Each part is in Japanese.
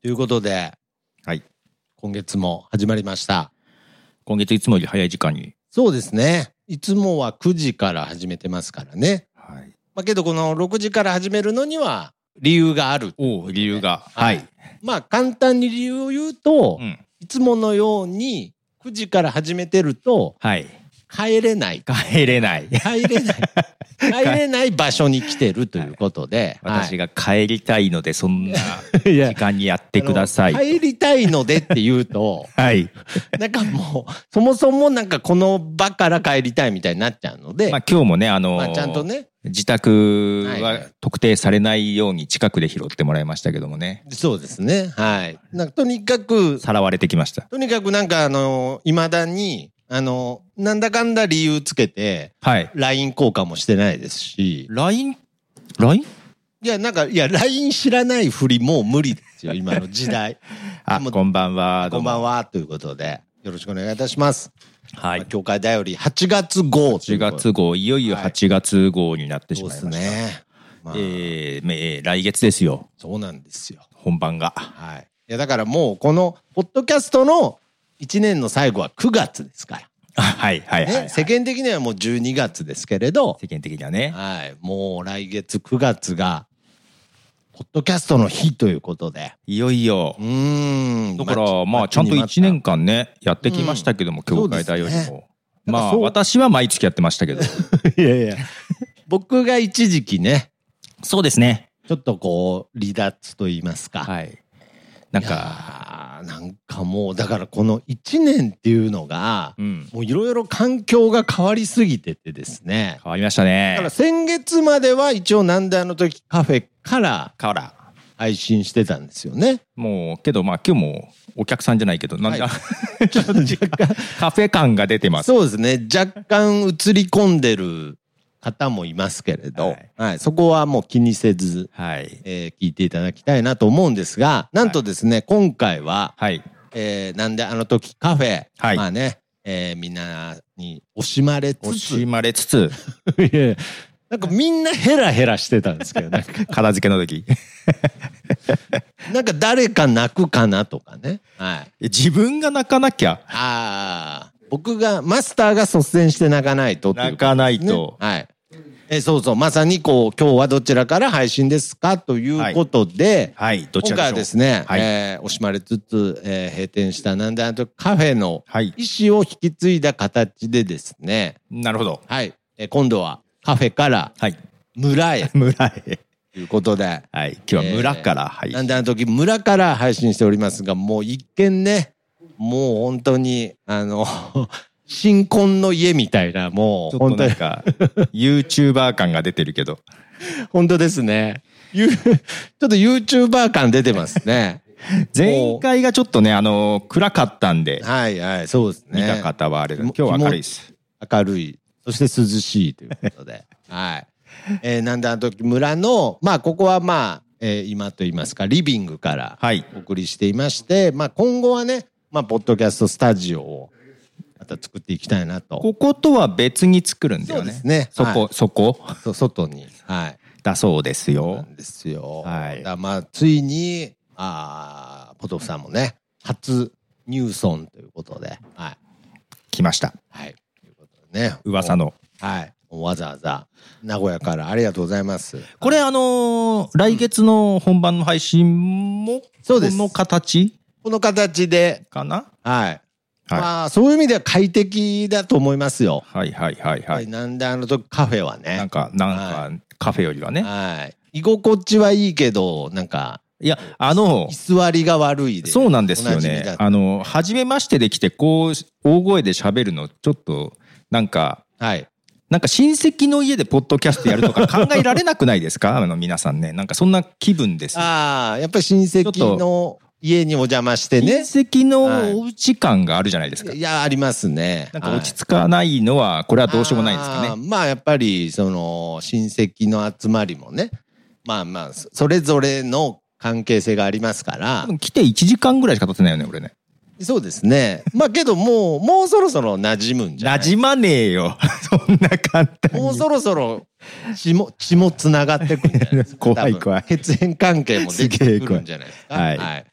ということで、はい。今月も始まりました。今月いつもより早い時間に。そうですね。いつもは9時から始めてますからね。はい。まあけどこの6時から始めるのには理由がある。おお、理由が。ははいい。まあ簡単に理由を言うと、うん。いつものように9時から始めてるとはい。帰れない。帰れない。帰れない。帰れない場所に来てるということで。私が帰りたいので、そんな 時間にやってください。帰りたいのでって言うと、はい。なんかもう、そもそもなんかこの場から帰りたいみたいになっちゃうので、まあ今日もね、あのーまあちゃんとね、自宅ははいはい特定されないように近くで拾ってもらいましたけどもね。そうですね。はい。なんかとにかく、さらわれてきました。とにかくなんかあの、未だに、あの、なんだかんだ理由つけて、はい。LINE 交換もしてないですし、LINE、LINE? いや、なんか、いや、LINE 知らないふりもう無理ですよ、今の時代。あ、こんばんは。こんばんは。は、ということで、よろしくお願いいたします。はい。教会だより8月号とい8うことで。月号、いよいよ8月号になってしそうですまいました。ね。まあ、えーめえー来月ですよ。そうなんですよ。本番が。はい。いや、だからもう、この、ポッドキャストの1年の最後は9月ですから。はいはいはい、はね、い。世間的にはもう12月ですけれど、世間的にはね。はい。もう来月9月が、ポッドキャストの日ということで。いよいよう。ーん。だから、まあ、ちゃんと1年間ね、やってきましたけども、うん教会大よりも。まあ、私は毎月やってましたけど。いやいや。僕が一時期ね、そうですね。ちょっとこう、離脱と言いますか。はい。なんいか、なんかもう、だからこの1年っていうのが、うん。もういろいろ環境が変わりすぎててですね。変わりましただねから。先月までは一応なんであの時カフェからから。配信してたんですよね。もう、けど、まあ、今日もお客さんじゃないけど、なんか、ちょっと 若干、カフェ感が出てます。そうですね。若干映り込んでる方もいますけれど、ははいい、そこはもう気にせず、はい。えー聞いていただきたいなと思うんですが、なんとですね、今回は、はい。えーなんであの時カフェ、はいまあね、えーみんなに惜しまれつつ、惜しまれつつ、なんかみんなヘラヘラしてたんですけど、なんか片付けの時。なんか誰か泣くかなとかね。はい。自分が泣かなきゃ。ああ、僕が、マスターが率先して泣かないとっていう泣かないと。ねはい。え、そうそう。まさにこう、今日はどちらから配信ですかということで、はい。どち今回はらですね、はいえー惜しまれつつ、えー閉店したなんであの時カフェのはい。意思を引き継いだ形でですね、なるほど。はい。えー今度はカフェからはい。村へ 村へ。ということで、はい。今日は村から、はい。なんであの時村から配信しておりますが、もう一見ね、もう本当に、あの、新婚の家みたいな、もちょっとう本当に、なんか、YouTuber 感が出てるけど。本当ですね。ゆちょっと YouTuber 感出てますね。前回がちょっとね、あの、暗かったんで、はいはい、そうですね。見た方はあれだ。も今日は明るいです。明るい、そして涼しいということで。はい。えーなんであの時村の、まあここはまあ、えー今と言いますか、リビングからはい。お送りしていまして、まあ今後はね、まあポッドキャストスタジオをまた作っていきたいなと。こことは別に作るんだよね。そうですねそこ、はそこそう外に。はい。だそうですよ。んですよ。はいだまあついに、ああ、ポトフさんもね、初入村ということで、はい。来ました。はい。ということでね。噂の。はい。わざわざ名古屋からありがとうございます。これあのー来月の本番の配信も、そうですこの形？この形で、かな？はい。はいまあ、そういう意味では快適だと思いますよ。はいはいはいはい。なんであの時カフェはね。なんか、なんはか、カフェよりはね。はい。居心地はいいけど、なんか、いや、あの居、座りが悪いで。そうなんですよ。ねあの、初めましてできて、こう、大声で喋るの、ちょっと、なんか、はい。なんか親戚の家でポッドキャストやるとか考えられなくないですか？あの皆さんね。なんかそんな気分です。ああ、やっぱり親戚の家にお邪魔して親ね。戚のお家感があるじゃないですか。いや、ありますね。なんか落ち着かないのは、これはどうしようもないですかね。あーまあやっぱりその親戚の集まりもねまあまあそそれぞれの関係性がありますから来て1時間ぐらいしか経ってないよね、俺ね。そうですねまあけどもうもうそろそろ馴染むんじゃない？馴染まねえよ。そんな簡単に。もうそろそろ血も血もつながってくるんじゃないですか？怖い怖い血縁関係もできてくるんじゃないですか？すげえ怖いはい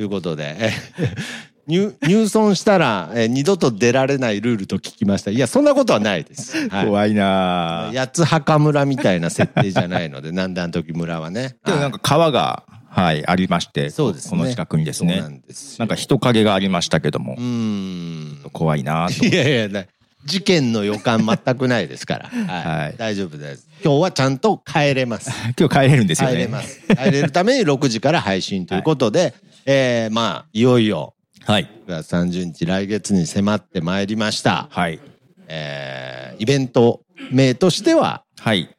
ということで、え 入入村したら、え二度と出られないルールと聞きました。いや、そんなことはないです。はい怖いな八つ墓村みたいな設定じゃないので、南段時村はね。でもなんか川が、はい、ありまして、そうですねこの近くにですそうなね。んなんか人影がありましたけどもう、ーん。怖いなと。いやいや、な事件の予感全くないですから。はい。はい大丈夫です。今日はちゃんと帰れます。今日帰れるんですよね。帰れます。帰れるために6時から配信ということで、えー、まあ、いよいよ、はい。9月30日来月に迫ってまいりました。はい。えー、イベント名としては、はい。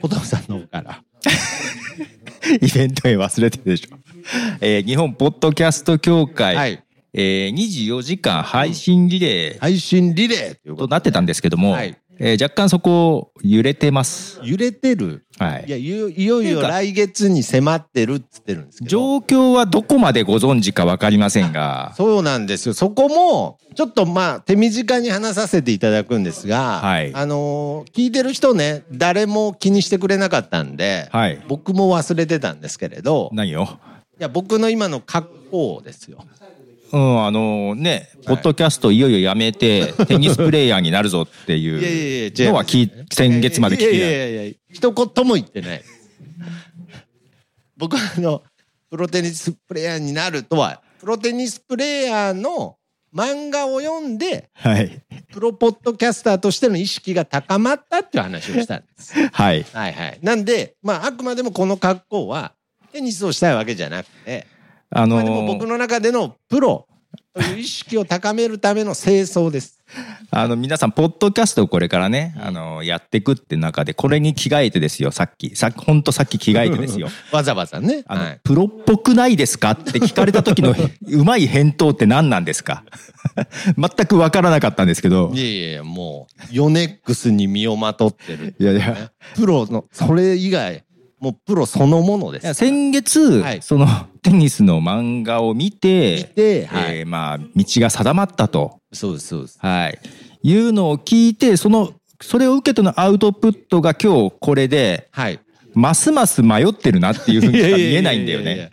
小藤さんの方から。イベントへ忘れてるでしょ。えー日本ポッドキャスト協会、はい。えー24時間配信リレー配信リレーとなってたんですけども、はいえー若干そこ揺れてます。揺れてる。はいいや、いよいよいよ来月に迫ってるっつってるんですけど。状況はどこまでご存知かわかりませんが、そうなんですよ。そこも、ちょっとまあ、手短に話させていただくんですが、はいあのー聞いてる人ね、誰も気にしてくれなかったんで、はい。僕も忘れてたんですけれど、何よ。いや、僕の今の格好ですよ。うん、あのね、ポッドキャストいよいよやめて、テニスプレイヤーになるぞっていうのは聞い先月まで聞いてない。やいやいや、一言も言ってない。僕はあの、プロテニスプレイヤーになるとは、プロテニスプレイヤーの漫画を読んで、はい。プロポッドキャスターとしての意識が高まったっていう話をしたんです。はい。はいはい。なんで、まあ、あくまでもこの格好は、テニスをしたいわけじゃなくて、あのまあ、でも僕の中でのプロという意識を高めるための清掃です。あの、皆さん、ポッドキャストをこれからね、あの、やっていくって中で、これに着替えてですよ、さっき。さっき、ほんとさっき着替えてですよ。わざわざね。あの、はいプロっぽくないですかって聞かれた時の うまい返答って何なんですか？全くわからなかったんですけどい。やいやいや、もう、ヨネックスに身をまとってる。いやいや、プロの、それ以外、もうプロそのものです。先月、はいその テニスの漫画を見て、見てはいえーまあ、道が定まったと、そうです、そうです。はい、いうのを聞いて、その、それを受けてのアウトプットが今日これで、はい。ますます迷ってるなっていうふうにしか見えないんだよね。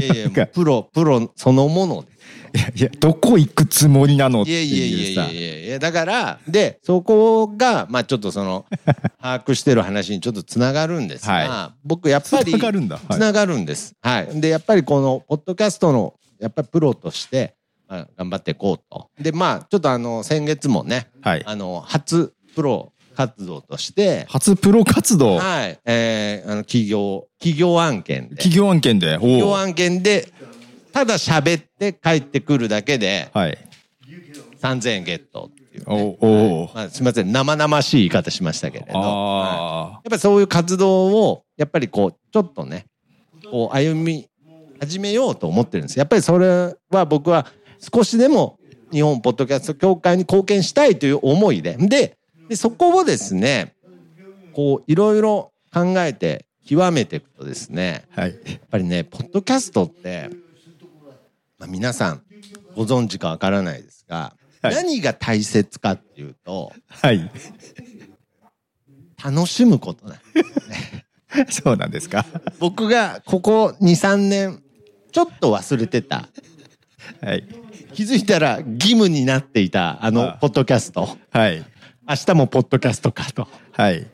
いやいやプロ、プロそのものでいやいや、どこ行くつもりなのっていやいやいいうさやいや。いやいや、だから、で、そこが、まあちょっとその、把握してる話にちょっとつながるんですが、は僕やっぱり、つながるんだはいつながるんです。はい。で、やっぱりこの、ポッドキャストの、やっぱりプロとして、まあ、頑張っていこうと。で、まあ、ちょっとあの、先月もね、はい。あの、初プロ活動として、初プロ活動、はい、えー、あの、企業、企業案件で、企業案件で？企業案件で、ただ喋って帰ってくるだけで、はい。3000円ゲットっていう、おね。おまあ、すみません、生々しい言い方しましたけれど。はいあやっぱりそういう活動を、やっぱりこう、ちょっとね、こう、歩み始めようと思ってるんです。やっぱりそれは僕は少しでも日本ポッドキャスト協会に貢献したいという思いで。で、でそこをですね、こう、いろいろ考えて極めていくとですね、あ。はい。やっぱりね、ポッドキャストって、まあ、皆さんご存知かわからないですが、はい何が大切かっていうと、はい。楽しむことなん そうなんですか。僕がここ2、3年、ちょっと忘れてた。はい。気づいたら義務になっていた、ああの、ポッドキャスト。はい。明日もポッドキャストかと。はい。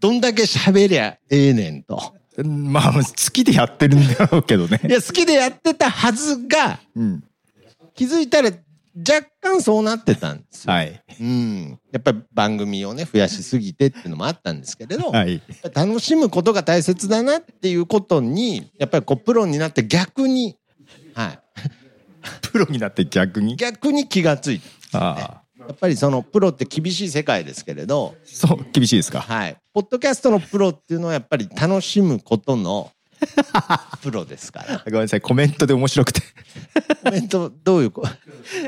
どんだけ喋りゃええねんと。まあ、好きでやってるんだろうけどねい。や、好きでやってたはずが、うん。気づいたら若干そうなってたんですよ。はい。うん。やっぱり番組をね、増やしすぎてっていうのもあったんですけれど、はい。楽しむことが大切だなっていうことに、やっぱりこう、プロになって逆に、はい。プロになって逆に？逆に気がついた。ああ。やっぱりそのプロって厳しい世界ですけれど、そう、厳しいですか？はい。ポッドキャストのプロっていうのはやっぱり楽しむことの プロですから。ごめんなさい、コメントで面白くて。コメント、どういうこ、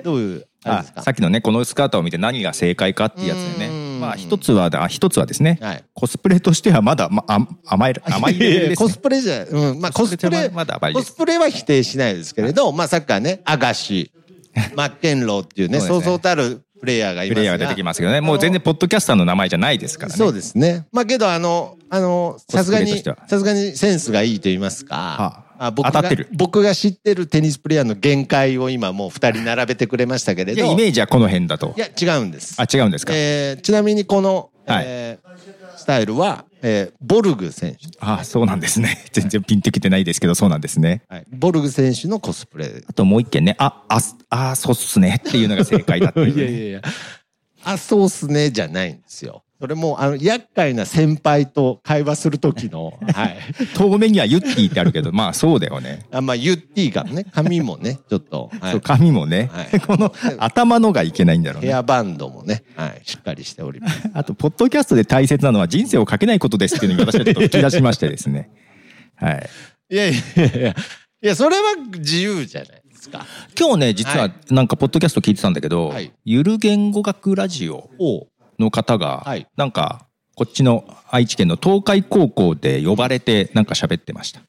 どういう、あれあですか？さっきのね、このスカートを見て何が正解かっていうやつでね。まあ、一つは、あ一つはですね、はい。コスプレとしてはまだ、ま、あ甘い、甘いね。コスプレじゃ、うん、まあコスプレ、まだ。コスプレは否定しないですけれど、まあさっきはね、アガシ、マッケンローっていうねそうそうたるプレイヤーがいプますが。レイヤーが出てきますけどね。もう全然ポッドキャスターの名前じゃないですからね。そうですね。まあけど、あの、あの、さすがに、さすがにセンスがいいと言いますか、はあ僕が当たってる僕が知ってるテニスプレイヤーの限界を今もう二人並べてくれましたけれど。いや、イメージはこの辺だとい。や、違うんです。あ、違うんですか。えーちなみにこの、はいえースタイルは、えーボルグ選手。あ、そうなんですね。全然ピンときてないですけど、そうなんですね。はい、ボルグ選手のコスプレ。あともう一件ね、あ、あ、あ、そうっすねっていうのが正解だった、ね。いやいやいや。あ、そうっすね、じゃないんですよ。それも、あの、厄介な先輩と会話するときの、はい。遠目にはユッティってあるけど、まあそうだよね。あまあ、言っていいかもね。髪もね、ちょっと、はそう、い。髪もね、はい この頭のがいけないんだろうね。ヘアバンドもね、はい、しっかりしております。あと、ポッドキャストで大切なのは人生をかけないことですっていうのに私はちょっと吹き出しましてですね。はい。いやいやいやいや、それは自由じゃないですか。今日ね、実ははいなんかポッドキャスト聞いてたんだけど、はいゆる言語学ラジオおの方が、はいなんか、こっちの愛知県の東海高校で呼ばれてなんか喋ってました。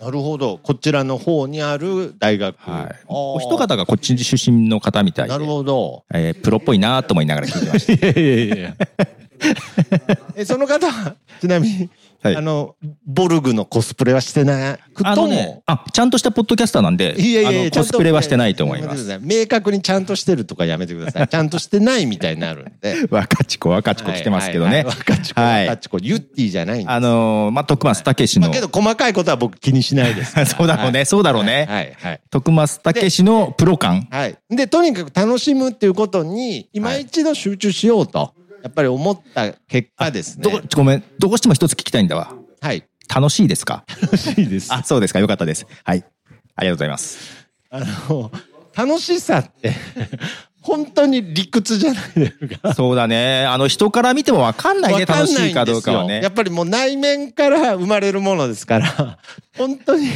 なるほど。こちらの方にある大学。はい。お一方がこっち出身の方みたいで。なるほど。えープロっぽいなと思いながら聞いてました。いやいやいや。え、その方は、ちなみに、はいあの、ボルグのコスプレはしてなくとも、ね、あ、ちゃんとしたポッドキャスターなんで、いやいやいやコスプレはしてないと思います。明確にちゃんとしてるとかやめてください。ちゃんとしてないみたいになるんで。若ち子、若ち子来てますけどね。若ち子、はい若ち子、ユッティじゃないんです。あのーまあ、徳松武史の、まあけど細かいことは僕気にしないです。そうだろうね、そうだろうね。はい、はい。徳松武史のプロ感。はい。で、とにかく楽しむっていうことに、今一度集中しようと、やっぱり思った結果ですね。どごめん、どうしても一つ聞きたいんだわ。はい。楽しいですか？楽しいです。あ、そうですか。よかったです。はい。ありがとうございます。あの、楽しさって、本当に理屈じゃないですか。そうだね。あの、人から見てもわかんないね。楽しいかどうかはねやっ。ぱりもう内面から生まれるものですから、本当に。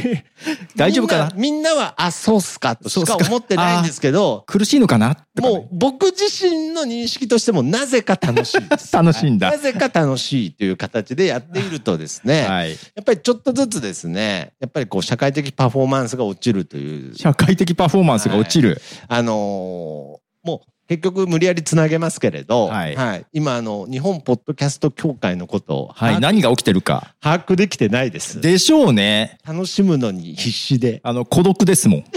大丈夫かな？みんなは、あ、そうっすかとしか思ってないんですけど、苦しいのかな？ねもう僕自身の認識としてもなぜか楽しいです。楽しいんだなぜか楽しいという形でやっているとですね、はい。やっぱりちょっとずつですね、やっぱりこう社会的パフォーマンスが落ちるという、社会的パフォーマンスが落ちる。あのーもう結局無理やりつなげますけれど、はい今あの、日本ポッドキャスト協会のことをはい。何が起きてるか。把握できてないです。でしょうね。楽しむのに必死で。あの、孤独ですもん。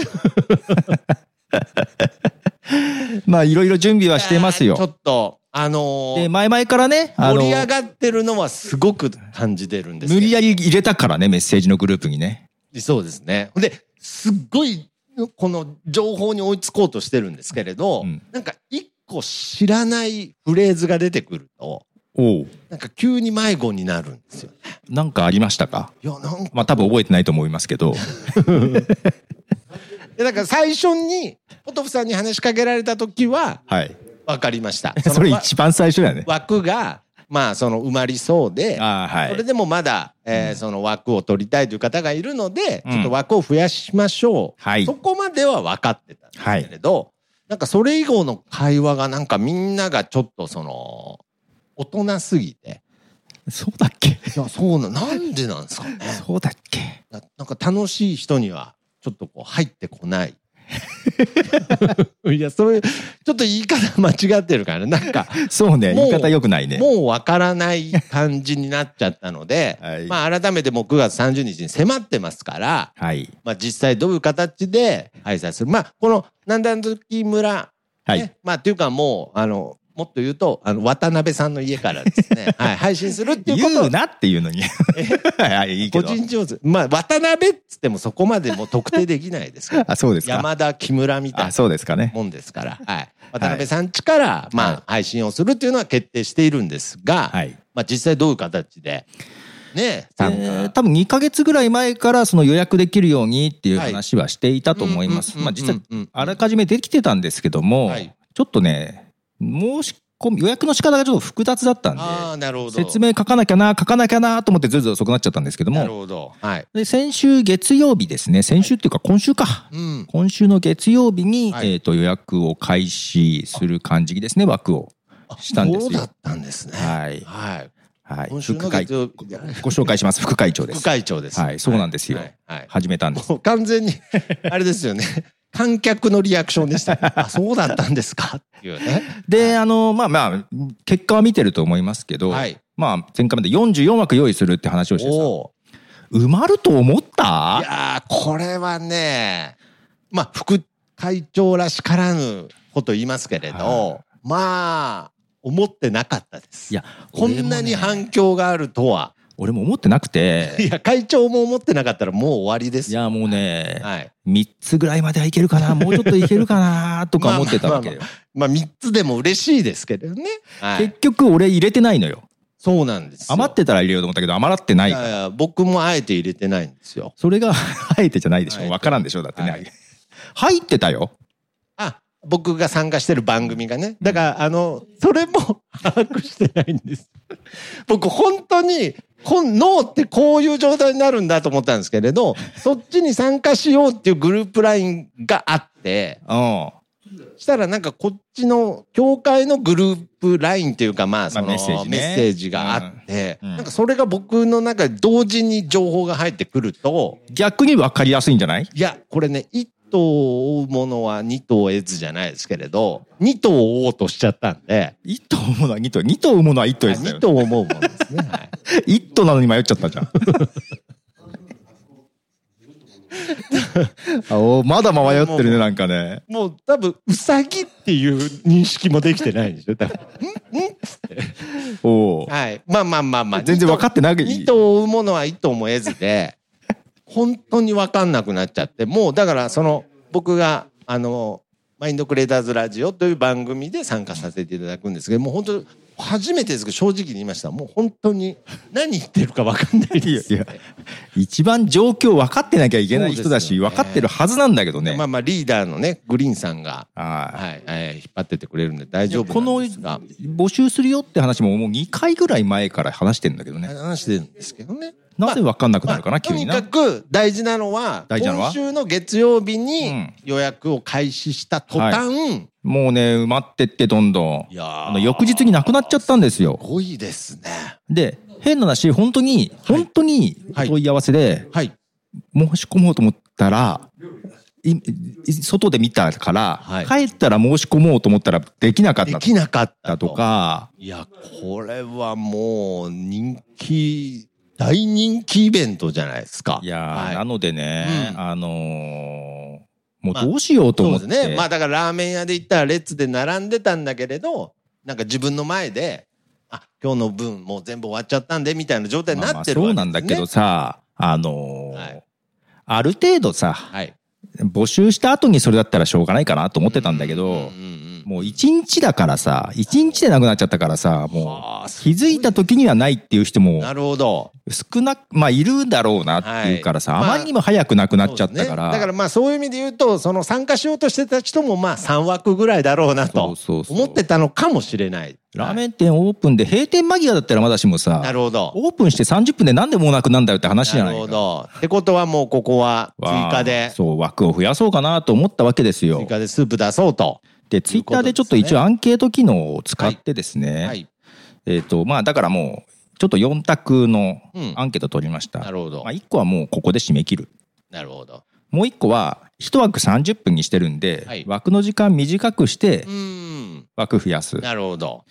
まあ、いろいろ準備はしてますちょよ。っと、あので、ー前々からね、あの盛り上がってるのはすごく感じてるんですけど無理やり入れたからね、メッセージのグループにね。そうですね。で、すっごい、この情報に追いつこうとしてるんですけれど、うんなんか一個知らないフレーズが出てくると、おうなんか急に迷子になるんですよね。なんかありましたか？いや、なんか、まあ多分覚えてないと思いますけど。でだから最初に、ポトフさんに話しかけられた時は、はい。分かりました。それの一番最初だよね。枠が、まあ、その埋まりそうで、ああ、はい。それでもまだ、えーその枠を取りたいという方がいるので、うんちょっと枠を増やしましょう。はいそこまでは分かってたんですけれど、なんかそれ以後の会話がなんかみんながちょっとその、大人すぎて。そうだっけ？いや、そうな、なんでなんですかね。そうだっけ？ななんか楽しい人には、ちょっとこう入ってこない。いや、それ、ちょっと言い方間違ってるからね。なんか、そうね。言い方良くないね。もうわからない感じになっちゃったので、はいまあ改めてもう9月30日に迫ってますから、はい。まあ実際どういう形で開催する。まあこのなんだん時村、はい。ね、まあっていうかもう、あの、もっと言うと、あの、渡辺さんの家からですね、はい、配信するっていうことを言うなっていうのに。は い、い個ど。人上手。まあ渡辺っつってもそこまでもう特定できないですから。あ、そうですか。山田、木村みたいあ、なそうですかね。もんですから、はい。渡辺さん家から、まあ配信をするっていうのは決定しているんですが、はい。まあ実際どういう形で、ね。えー多分2ヶ月ぐらい前からその予約できるようにっていう話はしていたと思います。うんまあ実はうんうんあらかじめできてたんですけども、はいちょっとね、申し込み、予約の仕方がちょっと複雑だったんで、ああ、なるほど。説明書かなきゃな、書かなきゃなと思ってずるずる遅くなっちゃったんですけどなるも、ほど。はい。で先週月曜日ですね、先週っていうか今週か。うん。今週の月曜日に、はいえっ、と、予約を開始する感じですね、枠を。したんですよそうだったんですね。はい。はい。はい。今週の副会ご紹介します。副会長です。副会長です。はいそうなんですよはい。はい始めたんです。完全に、あれですよね。観客のリアクションでした、あ、そうだったんですかっていうね。で、あの、まあまあ、結果は見てると思いますけど、はい。まあ、前回まで44枠用意するって話をしてさ、お埋まると思っいたやー、これはね、まあ、副会長らしからぬこと言いますけれど、はまあ、思ってなかったです。いや、こんなに反響があるとは。俺も思ってなくて、いや、会長も思ってなかったらもう終わりですよ。いや、もうね、はい。3つぐらいまではいけるかな、もうちょっといけるかな、とか思ってたわけよ。まあ、3つでも嬉しいですけどね。はい結。局俺入れてないのよ。そうなんですよ。余ってたら入れようと思ったけど、余ってないいから。やいや、僕もあえて入れてないんですよ。それが、あえてじゃないでしょ。あえてわからんでしょ。だってね。はい入ってたよ。あ、僕が参加してる番組がね。だから、あの、それも把握してないんです。僕、本当に、脳ってこういう状態になるんだと思ったんですけれど、そっちに参加しようっていうグループラインがあって、うん。したらなんかこっちの教会のグループラインっていうかまあそのまあメッセージがあって、なんかそれが僕の中で同時に情報が入ってくると、逆に分かりやすいんじゃない？いや、これね、一頭を追うものは二頭を得ずじゃないですけれど、二頭を追おうとしちゃったんで、一頭産むものは二頭。二頭産むものは一頭ですよ二。頭を思うものですね。はい、一頭なのに迷っちゃったじゃん。あおまだ迷ってるね、なんかね。もう多分、ウサギっていう認識もできてないんですよ。多分おお。はい。まあまあまあまあ。全然分かってない。二頭を追うものは一頭も得ずで、本当に分かんなくなっちゃって、もうだからその、僕が、あの、マインドクレーターズラジオという番組で参加させていただくんですけど、もう本当、初めてですけど、正直に言いました。もう本当に何言ってるか分かんないです。いやいや一番状況分かってなきゃいけない人だし、ね分かってるはずなんだけどね。まあまあ、リーダーのね、グリーンさんが、ははい、えー引っ張ってってくれるんで大い。丈夫この募集するよって話ももう2回ぐらい前から話してんだけどね。話してるんですけどね。なぜ分かんなくなるかな、まあ急にな。とにかく大事なのは、大事なのは？今週の月曜日うにん予約を開始した途端、もうね、埋まってってどんどん。いやーあの翌日になくなっちゃったんですよ。すごいですね。で、変な話、本当に、本当にはい問い合わせではい。申し込もうと思ったら、いい外で見たから、はい帰ったら申し込もうと思ったらできなかったできなかったと。か、いや、これはもう人気、大人気イベントじゃないですか。いやー、はいなのでね、うんあのーもうどうしようとそう思って。ですね。まあだからラーメン屋で行ったら列で並んでたんだけれど、なんか自分の前で、あ、今日の分もう全部終わっちゃったんで、みたいな状態にまあまあなってるわけです、ねそうなんだけどさ、あのーはいある程度さ、はい。募集した後にそれだったらしょうがないかなと思ってたんだけど、うんうんうんもう一日だからさ、一日でなくなっちゃったからさ、もはあう気づいた時にはないっていう人もなるほど。少なく、まあいるだろうなっていうからさ、ああまりにも早くなくなっちゃったから。だからまあそういう意味で言うと、その参加しようとしてた人もまあ3枠ぐらいだろうなそとうそうそう思ってたのかもしれない。ラーメン店オープンで閉店間際だったらまだしもなさ、るほど。オープンして30分でなんでもうなくなんだよって話じゃなないか。るほど。ってことはもうここは追加で、そう、枠を増やそうかなと思ったわけですよ追。加でスープ出そうと。で、ツイッターでちょっと一応アンケート機能を使ってですね、はい。えっ、と、まあだからもう、ちょっと4択のうんアンケート取りました。なるほどまあ、。1個はもうここで締め切る。なるほど。もう1個は、1枠30分にしてるんで、はい枠の時間短くして。枠増やす。なるほど。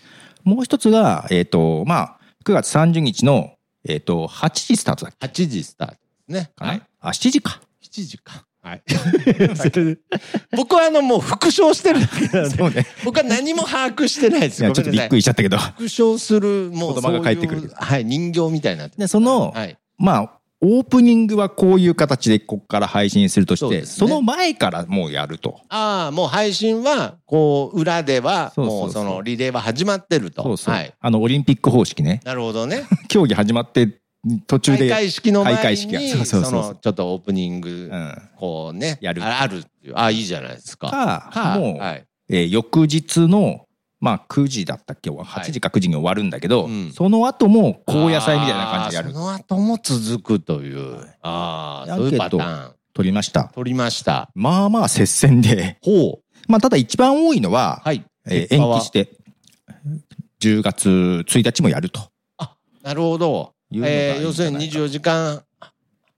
もう一つが、えっ、と、まあ、9月30日の、えっ、と、8時スタートだっ8時スタートですね。けかな、はい。あ、7時か。7時か。はい。僕はあのもう復唱してるだけなので、ね。僕は何も把握してないです。いや、ちょっとびっくり。りしちゃったけど。復唱する、もう子供が帰ってくるはい、人形みたいになその、はい。まあ、オープニングはこういう形でここから配信するとして、そねその前からもうやると。ああ、もう配信は、こう、裏では、もうそのリレーは始まってると。そうそう。はい。あの、オリンピック方式ね。なるほどね。競技始まって途中で。開会式の前に、開会式がその、ちょっとオープニングう、ん。こうね、やるああるっていう。ああ、いいじゃないですか。か、かもう、はい。えー翌日の、まあ9時だったっけ ?8 時か9時に終わるんだけど、うんその後も高野菜みたいな感じでやる。その後も続くという。ああ、そういうパターン。取りました。取りました。まあまあ接戦で。ほう。まあただ一番多いのは、はい。え延期して、10月1日もやるとなるほど。えー要するに24時間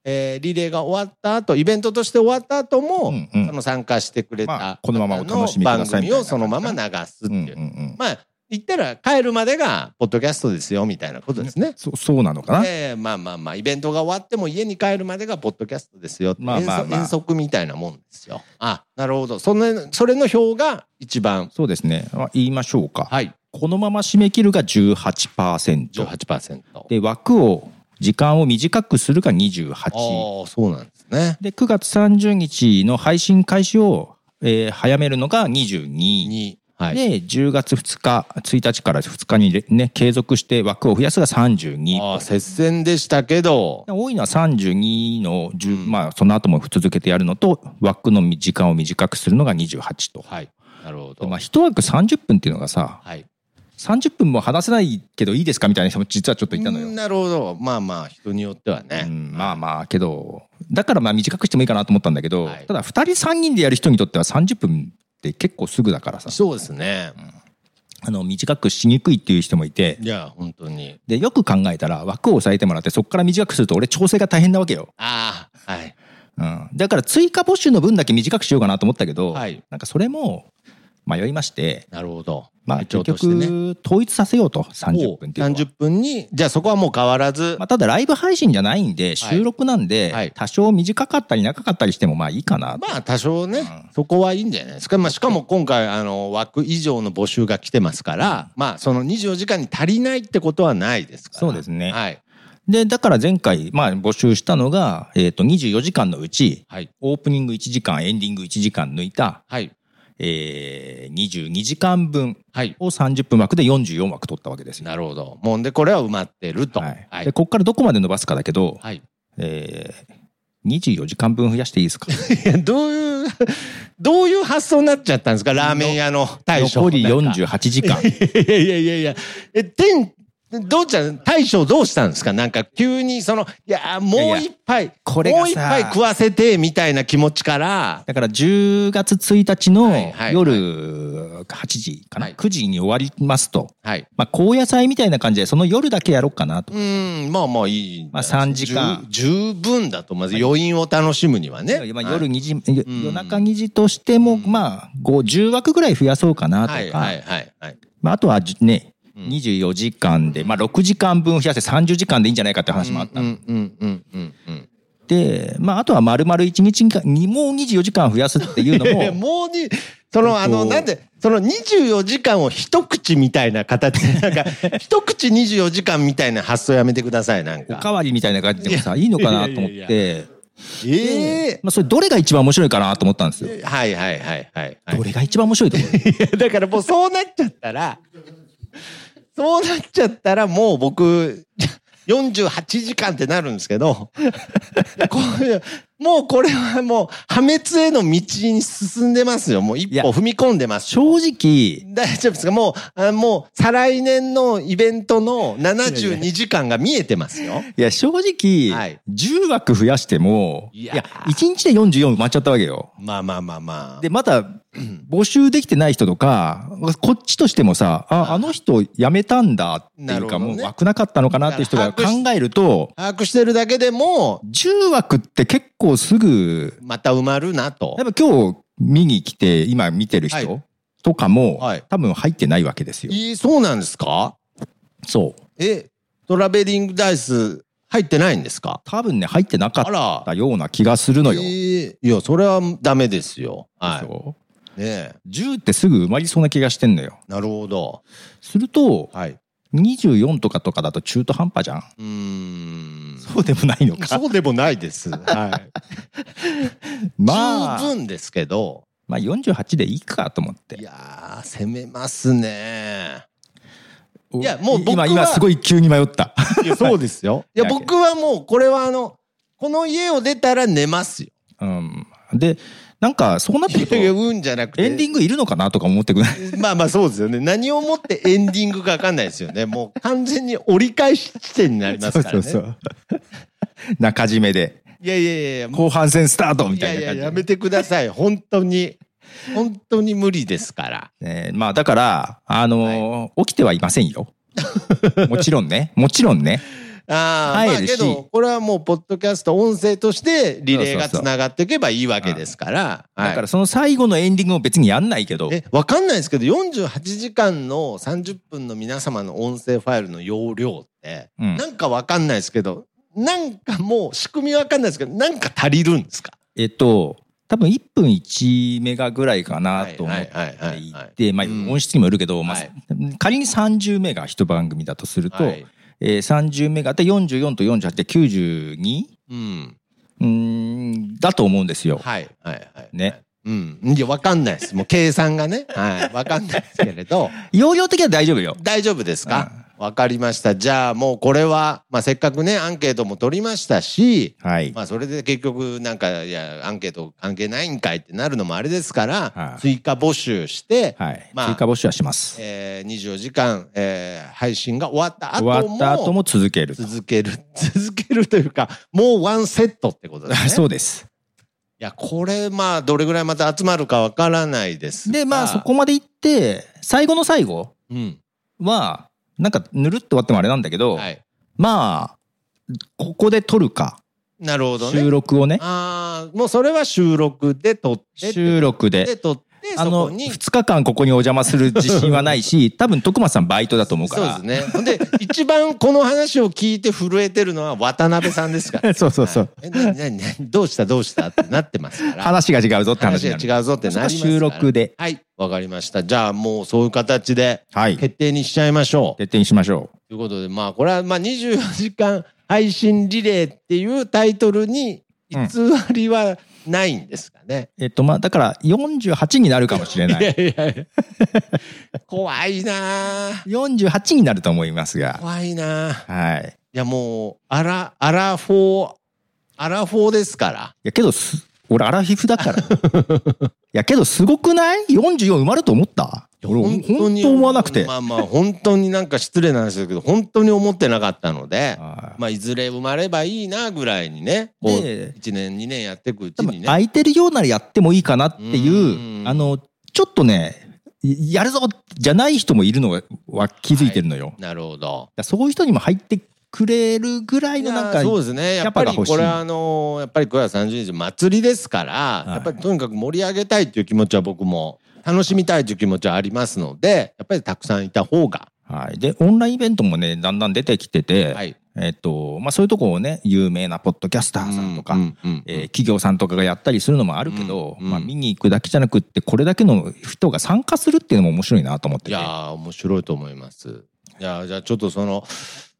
えーリレーが終わった後、イベントとして終わった後も、うんうんその参加してくれた、まあこのままお楽しみ番組をそのまま流すっていう。うんうんうんまあ、言ったら帰るまでが、ポッドキャストですよ、みたいなことですね。そそうなのかな、ええまあまあまあ、イベントが終わっても家に帰るまでがポッドキャストですよ。まあまあまあ遠足遠足みたいなもんですよ。あ、なるほど。その、それの表が一番。そうですねあ言いましょうか、はい。このまま締め切るが18% 18%。で枠を時間を短くするが28ああ、そうなんですね。で9月30日の配信開始を、えー早めるのが22、に、はい。で10月2日1日から2日にね継続して枠を増やすが32ああ、接戦でしたけど、多いのは32の10、うんまあその後も続けてやるのと枠の時間を短くするのが28と。はい。なるほでど。まあ一枠30分っていうのがさはい。30分も話せないけどいいですかみたいな人も実はちょっといたのよ。なるほど。まあまあ、人によってはね。うん、まあまあけどだからまあ短くしてもいいかなと思ったんだけど、はいただ2人3人でやる人にとっては30分って結構すぐだからさそうですね。あの短くしにくいっていう人もいていや、本当に。でよく考えたら枠を押さえてもらってそこから短くすると俺調整が大変なわけよ、ああ、はい。うん、だから追加募集の分だけ短くしようかなと思ったけど、はいなんかそれも迷いまして、なるほど。まあ、結。局統一させようと30分っていうのは。30分に、じゃあそこはもう変わらず、まあ、ただライブ配信じゃないんで収録なんで、はい多少短かったり長かったりしてもまあいいかなとまあ多少ね、うんそこはいいんじゃないですか。まあしかも今回あの枠以上の募集が来てますから、まあその24時間に足りないってことはないですから。そうですねはい。でだから前回、まあ、募集したのが、えー、と24時間のうちはい。オープニング1時間エンディング1時間抜いた、はい。えー、22時間分はい。を30分枠で44枠取ったわけですよ。なるほど。もんでこれは埋まってると。ははいい。でここからどこまで伸ばすかだけど、はい。えー、24時間分増やしていいですか？どういう、どういう発想になっちゃったんですか？ラーメン屋の大将。残りなんか48時間。いやいやいやいや。え、店、どうちゃん、大将どうしたんですか？なんか急にその、いや、もう一杯、これもう一杯食わせて、みたいな気持ちから、だから10月1日はいのはい夜8時かな、はい9時に終わりますと。はい。まあ、高野菜みたいな感じで、その夜だけやろうかなと。うーん、まあまあいい。まあ3時間十十分だと、まず余韻を楽しむにはね。まあ、夜はい2時、夜中2時としても、まあ、5 10枠ぐらい増やそうかなとか、はいはいはいはい。まあ、あとはじね、うん24時間で、まあ、6時間分増やして30時間でいいんじゃないかって話もあったの、うんうんうんうんうん。で、まあ、あとは丸々1日にもう24時間増やすっていうのも、もうに、その、あの、えっとなんで、その24時間を一口みたいな形で、なんか、一口24時間みたいな発想やめてください、なんか。おかわりみたいな感じでもさ、いいのかなと思っいやいて、ええまあ、それどれが一番面白いかなと思ったんですよ。はいはいはいはい、はい。どれが一番面白いと思う？いやだからもうそうなっちゃったら、そうなっちゃったらもう僕、48時間ってなるんですけど、これもうこれはもう破滅への道に進んでますよ。もう一歩踏み込んでます。正直、大丈夫ですか？もう、あもう再来年のイベントの72時間が見えてますよ。いや、正直、はい10枠増やしても、いやいや、1日で44埋まっちゃったわけよ。まあまあまあまあ。で、まだ、募集できてない人とか、こっちとしてもさ、あ、あの人辞めたんだっていうか、ねもう枠なかったのかなっていう人が考えると、把握してるだけでも、10枠って結構すぐ、また埋まるなとや。っぱ今日見に来て、今見てるはい人とかも、はい多分入ってないわけですよ。いいそうなんですか？そう。え、トラベリングダイス入ってないんですか？多分ね、入ってなかっ。たような気がするのよ。えーいや、それはダメですよ。はそい。ねえ。う10ってすぐ埋まりそうな気がしてんのよ。なるほど。すると、はい。24とかとかだと中途半端じゃん。うーん。そうでもないのか。そうでもないです。はい。まあ、十分ですけど。まあ48でいいかと思っいて。やー、攻めますね。いやもう僕は今、今すごい急に迷った。いや、そうですよ。いや僕はもう、これはあの、この家を出たら寝ますよ。うん。で、なんかそうなってくると、いやいや、エうんじゃなくて。ンディングいるのかなとか思ってくる。まあまあそうですよね。何をもってエンディングかわかんないですよね。もう完全に折り返し地点になりますからね。う。中締めで、いやいやいや、も後半戦スタートみういやいや、たいな感じでやめてください。本当に。本当に無理ですから。ねまあだから、あのー起きてはいませんよ。もちろんね。もちろんね。ああ、まあけど、これはもう、ポッドキャスト音声として、リレーがつながっていけばいいわけですから。はい。だからその最後のエンディングも別にやんないけど、え、わかんないですけど、48時間の30分の皆様の音声ファイルの容量って、うん。なんかわかんないですけど、なんかもう仕組みわかんないですけど、なんか足りるんですか？えっと、多分1分1メガぐらいかなと思っていはいて、まあうん音質にもよるけど、まあはい。仮に30メガ一番組だとすると、はいえー30メガで44と48で 92? うん。うーん、だと思うんですよ。はいはいはい。ね。うん。いや、わかんないです。もう計算がね。はい。わかんないですけれど。容量的には大丈夫よ。大丈夫ですか？わかりました。じゃあもうこれは、まあせっかくね、アンケートも取りましたし、はい。まあそれで結局なんか、いや、アンケート関係ないんかいってなるのもあれですから、はい追加募集して、はい。まあ追加募集はします。えー、24時間、えー配信が終わった後も、終わった後も続ける。続ける、続けるというか、もうワンセットってことですね。そうです。いや、これ、まあ、どれぐらいまた集まるかわからないですが。で、まあそこまで行って、最後の最後うん。は、なんかぬるって終わってもあれなんだけど、はい。まあ、ここで撮るか、なるほどね。収録をね、ああ、もうそれは収録で撮って。収録で。で撮って、あの、そこに。2日間ここにお邪魔する自信はないし、多分徳松さんバイトだと思うから。そうですね。で、一番この話を聞いて震えてるのは渡辺さんですから。そうそうそう。はい。どうしたどうした？ってなってますから。話が違うぞって話が違うぞってなりますから。収録で。はい。わかりました。じゃあもうそういう形ではい。決定にしちゃいましょう。徹底にしましょということで、まあ、これは、まあ、24時間配信リレーっていうタイトルに偽りはないんですかね。う。えっと、まあ、だから48になるかもしれない。いやいやいや怖いなあ48になると思いますが。怖いなあはい。いや、もう、アラ、アラフォー、アラフォーですから。いや、けどす、俺アラフィフだから。いや、けどすごくない ?44 埋まると思った？俺、本当思わなくて。まあまあ、本当になんか失礼なんですけど、本当に思ってなかったので、はいまあ、いずれ埋まればいいなぐらいにね、こう、で1年、2年やっていくうちにね。空いてるようならやってもいいかなっていうう、んあの、ちょっとね、やるぞじゃない人もいるのはは気づいてるのよ。だかなるほど。らそういう人にも入ってくれるぐらいのなんかそうですね。やっぱりこれはあのやっぱり9月30日祭りですから、いやっぱりとにかく盛り上げたいっていう気持ちは僕も楽しみたいという気持ちはありますので、やっぱりたくさんいた方が、はい。で、オンラインイベントもね、だんだん出てきてて、はい。えっと、まあそういうとこをね、有名なポッドキャスターさんとか、企業さんとかがやったりするのもあるけど、うんうんまあ見に行くだけじゃなくって、これだけの人が参加するっていうのも面白いなと思ってて。いやー、面白いと思います。いやーじゃあちょっとその、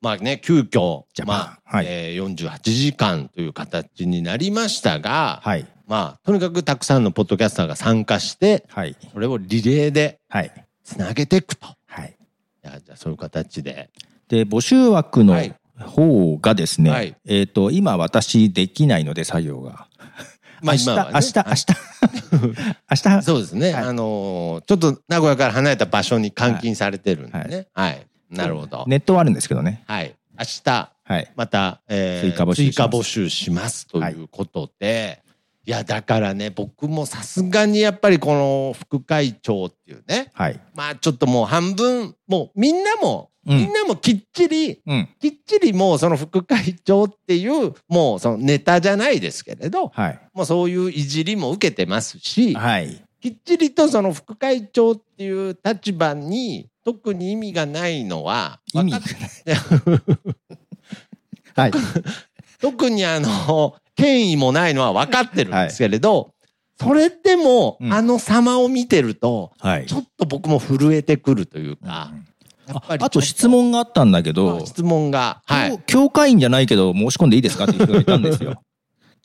まあね、急遽、じゃあまあ、まあはいえー48時間という形になりましたが、はい。まあ、とにかくたくさんのポッドキャスターが参加して、はい。それをリレーではい。つなげていくと。いはい。やじゃあそういう形で。で、募集枠のはい方がですね、はいえっ、と、今私できないので作業が。まあ今はね明日、はい明日、明日、そうですね。はいあのーちょっと名古屋から離れた場所に監禁されてるんでね。はい。なるほど。ネットはあるんですけどね。はい。明日、はい。また、えー追加募集します追加募集しますということで、い、や、だからね、僕もさすがにやっぱりこの副会長っていうね、はい。まあちょっともう半分、もうみんなも、うんみんなもきっちり、うん。きっちりもうその副会長っていう、もうそのネタじゃないですけれど、はい。もうそういういじりも受けてますし、はい。きっちりとその副会長っていう立場に特に意味がないのは、意味分かっ はい。特にあの、権威もないのは分かってるんですけれど、それでも、うんあの様を見てると、はいちょっと僕も震えてくるというか、やっぱりああと質問があったんだけど、質問が、はい。教会員じゃないけど申し込んでいいですかっていう人がいたんですよ。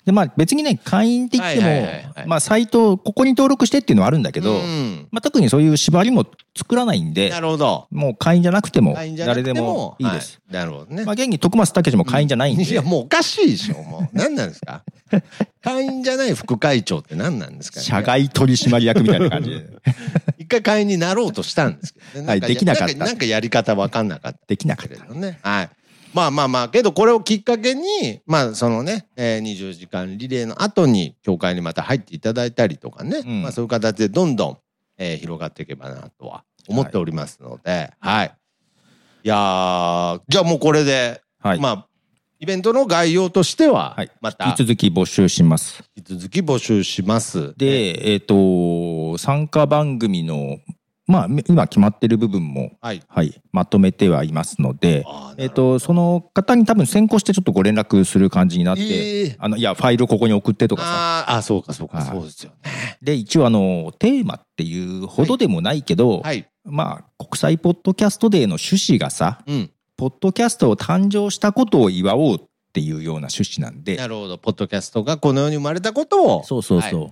で、まあ別にね、会員って言っても、まあサイト、ここに登録してっていうのはあるんだけど、うんまあ特にそういう縛りも作らないんでな、るほど。もう会員じゃなくても誰でてももいいです。はいなるほどね。まあ現に徳松武も会員じゃないんで、いや、もうおかしいでしょ、もう。何なんですか？会員じゃない副会長って何なんですか、ね、社外取締役みたいな感じで、一回会員になろうとしたんですけどね。はいできなかったんなんかやり方わかんなかった。できなかった。けれどね。はい。まあまあまあ、けどこれをきっかけに、まあそのね、えー、24時間リレーの後に教会にまた入っていただいたりとかね、うんまあそういう形でどんどん、えー広がっていけばなとは思っておりますので、はい。い、やーじゃあもうこれで、はい。まあイベントの概要としてははい、また引き続き募集します。引き続き募集します。で、えっ、と、参加番組の、まあ、今決まってる部分も、はい。はい、まとめてはいますので、えっ、と、その方に多分先行してちょっとご連絡する感じになって、ええあの、いや、ファイルここに送ってとかさ。あそうか、そうか、はいそうですよね。で、一応あの、テーマっていうほどでもないけど、はい。まあ、国際ポッドキャストデーの趣旨がさ、うん。ポッドキャストを誕生したことを祝おうっていうような趣旨なんで、なるほど。ポッドキャストがこの世に生まれたことを。そうそうそう。は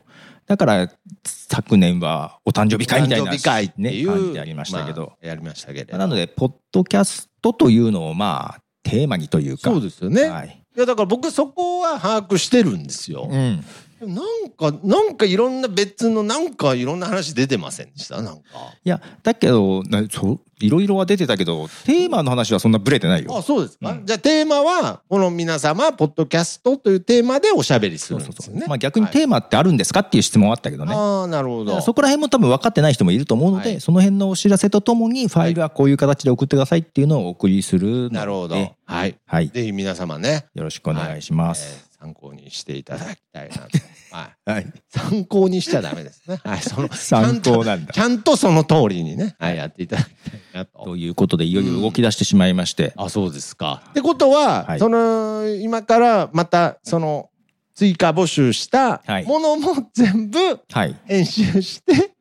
だから、昨年はお誕生日会みたいな。感じでありましたけど、まあやりましたけれど。なので、ポッドキャストというのをまあ、テーマにというか、そうですよね。はい。いや、だから僕そこは把握してるんですよ。うん。なんか、なんかいろんな別の、なんかいろんな話出てませんでした？なんか。いや、だけど、なそういろいろは出てたけど、テーマの話はそんなブレてないよ。あ、そうですか、うんじゃあテーマは、この皆様、ポッドキャストというテーマでおしゃべりすそうそうそう。るんですよね。まあ逆にはいテーマってあるんですかっていう質問はあったけどね。ああ、なるほど。そこら辺も多分分かってない人もいると思うので、はいその辺のお知らせとともに、ファイルはこういう形で送ってくださいっていうのをお送りするので、なるほど。はい。はい。ぜひ皆様ね、よろしくお願いします。えー参考にしていただきたいなと。はい。はい。参考にしちゃダメですね。はい。その、参考なんだちゃんとその通りにね、はい、やっていただきたいなと。ということで、いよいよ動き出してしまいまして、あ、そうですか。ってことは、はいその、今からまた、その、追加募集したはいものも全部はい。い編集して、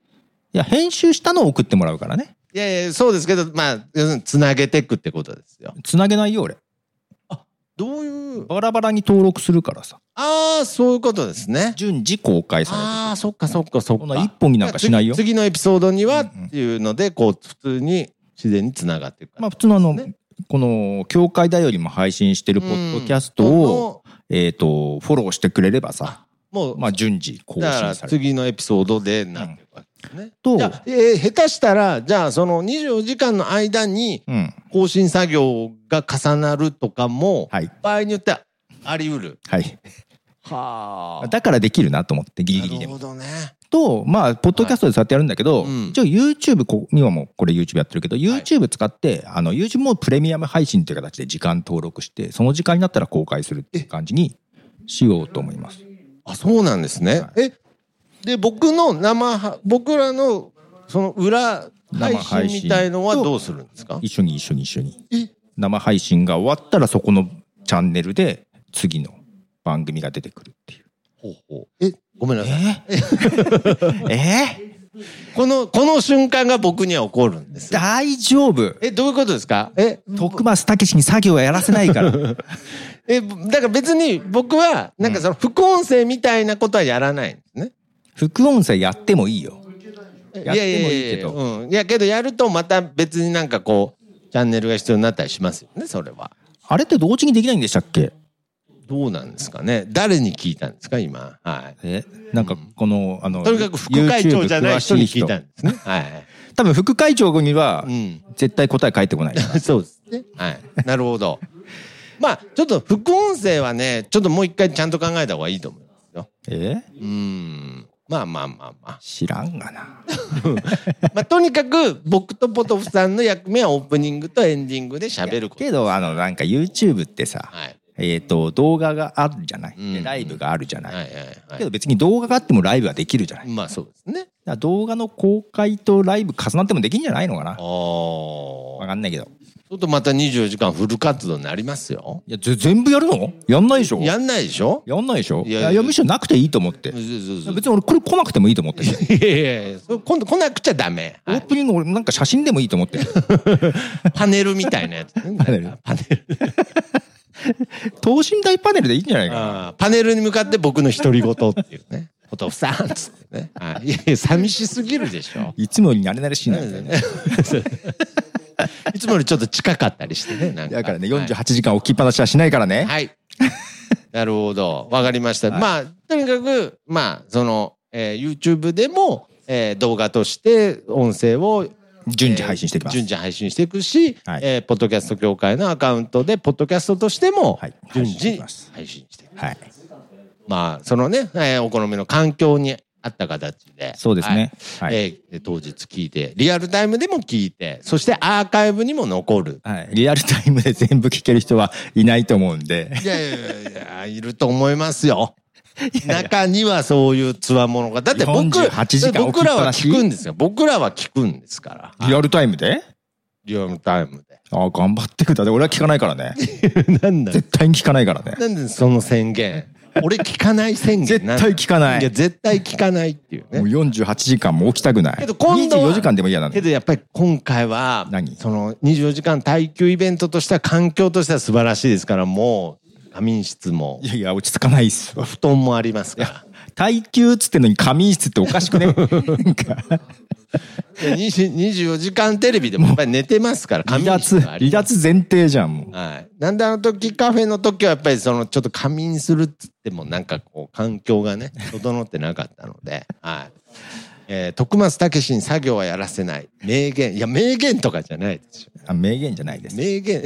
や、編集したのを送ってもらうからね。いやいや、そうですけど、まあ、要するにつなげていくってことですよ。つなげないよ、俺。どういう、バラバラに登録するからさ。ああ、そういうことですね。順次公開されてああ、そっかそっかそっか。一本になんかしないよ。次次のエピソードにはっうんうんていうので、こう、普通に自然につながっていく。まあ普通のあの、ねこの、教会だよりも配信してるポッドキャストを、えっ、と、フォローしてくれればさ、もう、まあ順次更だから新される。次のエピソードでなっていくわけですね。とじゃあ、えー下手したら、じゃあその24時間の間にうん。更新作業が重なるとかも、はい。場合によってはあり得る。はい。はだからできるなと思って、ギリギリでも。なるほどね。と、まあ、ポッドキャストでそうやってやるんだけど、はいうん一応 YouTube、こ今もこれ YouTube やってるけど、YouTube 使って、あの、YouTube もプレミアム配信という形で時間登録して、その時間になったら公開するっていう感じにしようと思います。あ、そうなんですね。はえ、で、僕の生は、僕らの、その裏配信信みたいのはどうするんですか？一緒に一緒に一緒に。え生配信が終わったらそこのチャンネルで次の番組が出てくるっていう。ほうほう。え、ごめんなさい。え えこの、この瞬間が僕には起こるんです。大丈夫え、どういうことですか？え、徳松武史に作業はやらせないから。え、だから別に僕は、なんかその副音声みたいなことはやらないんですね。副音声やってもいいよ。いやってもいいけどやややうん。いやけどやるとまた別になんかこう、チャンネルが必要になったりしますよね、それは。あれって同時にできないんでしたっけ？どうなんですかね？誰に聞いたんですか、今？はい。えなんかこの、あの、とにかく副会長じゃない人に聞いたんですね。はい。多分副会長にはうん。絶対答え返ってこないから。そうですね。はい。なるほど。まあ、ちょっと副音声はね、ちょっともう一回ちゃんと考えた方がいいと思いますよ。え？うん。まあまあまあまあ。知らんがな。まあ、とにかく僕とポトフさんの役目はオープニングとエンディングで喋ること。けど、あの、なんか YouTube ってさ、はい。えっ、と、動画があるじゃない、うんでライブがあるじゃない、はいはいはけど別に動画があってもライブはできるじゃない、い。まあそうですね。動画の公開とライブ重なってもできんじゃないのかなああ。わかんないけど。ちょっとまた24時間フル活動になりますよ。いや、ぜ全部やるの？やんないでしょ？やんないでしょ？やんないでしょ？いやいやいやいや、むしろなくていいと思って。別に俺これ来なくてもいいと思ってる。いやいやいや今度来なくちゃダメ。はいオープニング俺なんか写真でもいいと思ってる。パネルみたいなやつね。パネルパネル。等身大パネルでいいんじゃないかな。あーパネルに向かって僕の独り言っていうね。お父さんっつってね。はいいやいや、寂しすぎるでしょ。いつもより慣れ慣れしいなみたいな。いつもよりちょっと近かったりしてね。なんだからね、はい48時間置きっぱなしはしないからね。はい。なるほど。わかりました。はいまあ、とにかく、まあ、その、えー YouTube でも、えー動画として音声を順次配信していきます。順次配信していくし、はいえーポッドキャスト協会のアカウントで、ポッドキャストとしてもはい、順配信してい次きます配信していく。はい。まあ、そのね、えーお好みの環境にあった形で。そうですね。はい。えー当日聞いて、リアルタイムでも聞いて、そしてアーカイブにも残る。はい。リアルタイムで全部聞ける人はいないと思うんで。いやいやいやいや、いると思いますよ。中にはそういうつわものが。だって僕、48時間僕らは聞くんですよ。僕らは聞くんですから。リアルタイムで？リアルタイムで。ああ、頑張ってください。俺は聞かないからね。なんだ絶対に聞かないからね。なんでその宣言？俺聞かない宣言。絶対聞かないいや、絶対聞かないっていうもうね。48時間も起きたくない。けど今度は24時間でも嫌なのけ。どやっぱり今回は、何？その24時間耐久イベントとしては環境としては素晴らしいですから、もう仮眠室もいやいや、落ち着かないっすお。布団もありますから。耐久っつってんのに仮眠室っておかしくね？なんかいや20 24時間テレビでもやっぱり寝てますから、離脱、離脱前提じゃん、もう。はい。なんであの時カフェの時はやっぱりそのちょっと仮眠するっつってもなんかこう環境がね、整ってなかったので、はい。えー、徳松武に作業はやらせない。名言。いや、名言とかじゃないですよ。あ名言じゃないです。名言、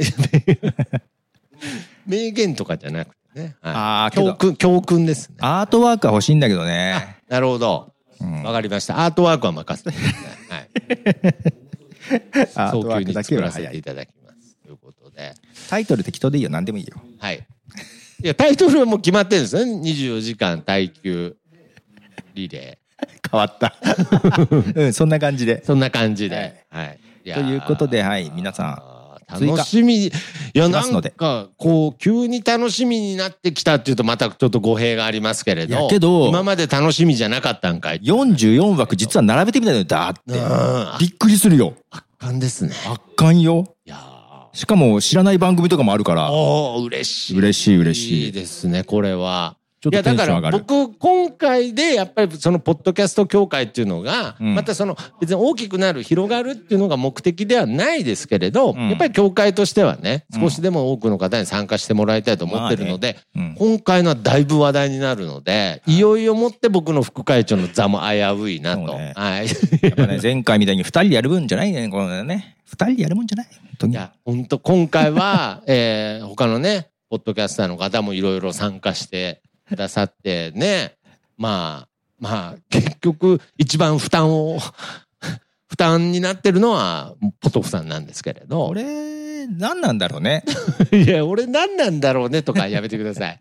名言とかじゃなくてね。はい、あーけど教訓、教訓ですね。アートワークは欲しいんだけどね。なるほど。うんわかりました。アートワークは任せてください。はい。早急に作らせ。ていただきます。ということで。タイトル適当でいいよ。何でもいいよ。はい。いや、タイトルはもう決まってるんですね。24時間耐久リレ 変わった。うん、そんな感じでー。。そんな感じで。はい。やーということで、はい、皆さん。楽しみ。いや、なんか、こう、急に楽しみになってきたっていうと、またちょっと語弊がありますけれど。けど今まで楽しみじゃなかったんかい。44枠実は並べてみたのよ、だーって。うんびっくりするよ。圧巻ですね。圧巻よ。いやーしかも知らない番組とかもあるから、おー嬉しい。嬉しい嬉しいいいですね、これは。ちょっといや、だからテンション上がる。僕、今回でやっぱりそのポッドキャスト協会っていうのが、うんまたその別に大きくなる、広がるっていうのが目的ではないですけれど、うんやっぱり協会としてはね、うん少しでも多くの方に参加してもらいたいと思ってるので、うん今回のはだいぶ話題になるので、いよいよもって僕の副会長の座も危ういなと。ねはい。やっぱね、前回みたいに2人でやる分じゃないね、このね。2人でやるもんじゃない。本当に。いや、本当今回は、えー、他のね、ポッドキャスターの方もいろいろ参加してくださってね、まあ、まあ、結局、一番負担を、負担になってるのは、ポトフさんなんですけれど。俺、何なんだろうね。いや、俺何なんだろうねとかやめてください。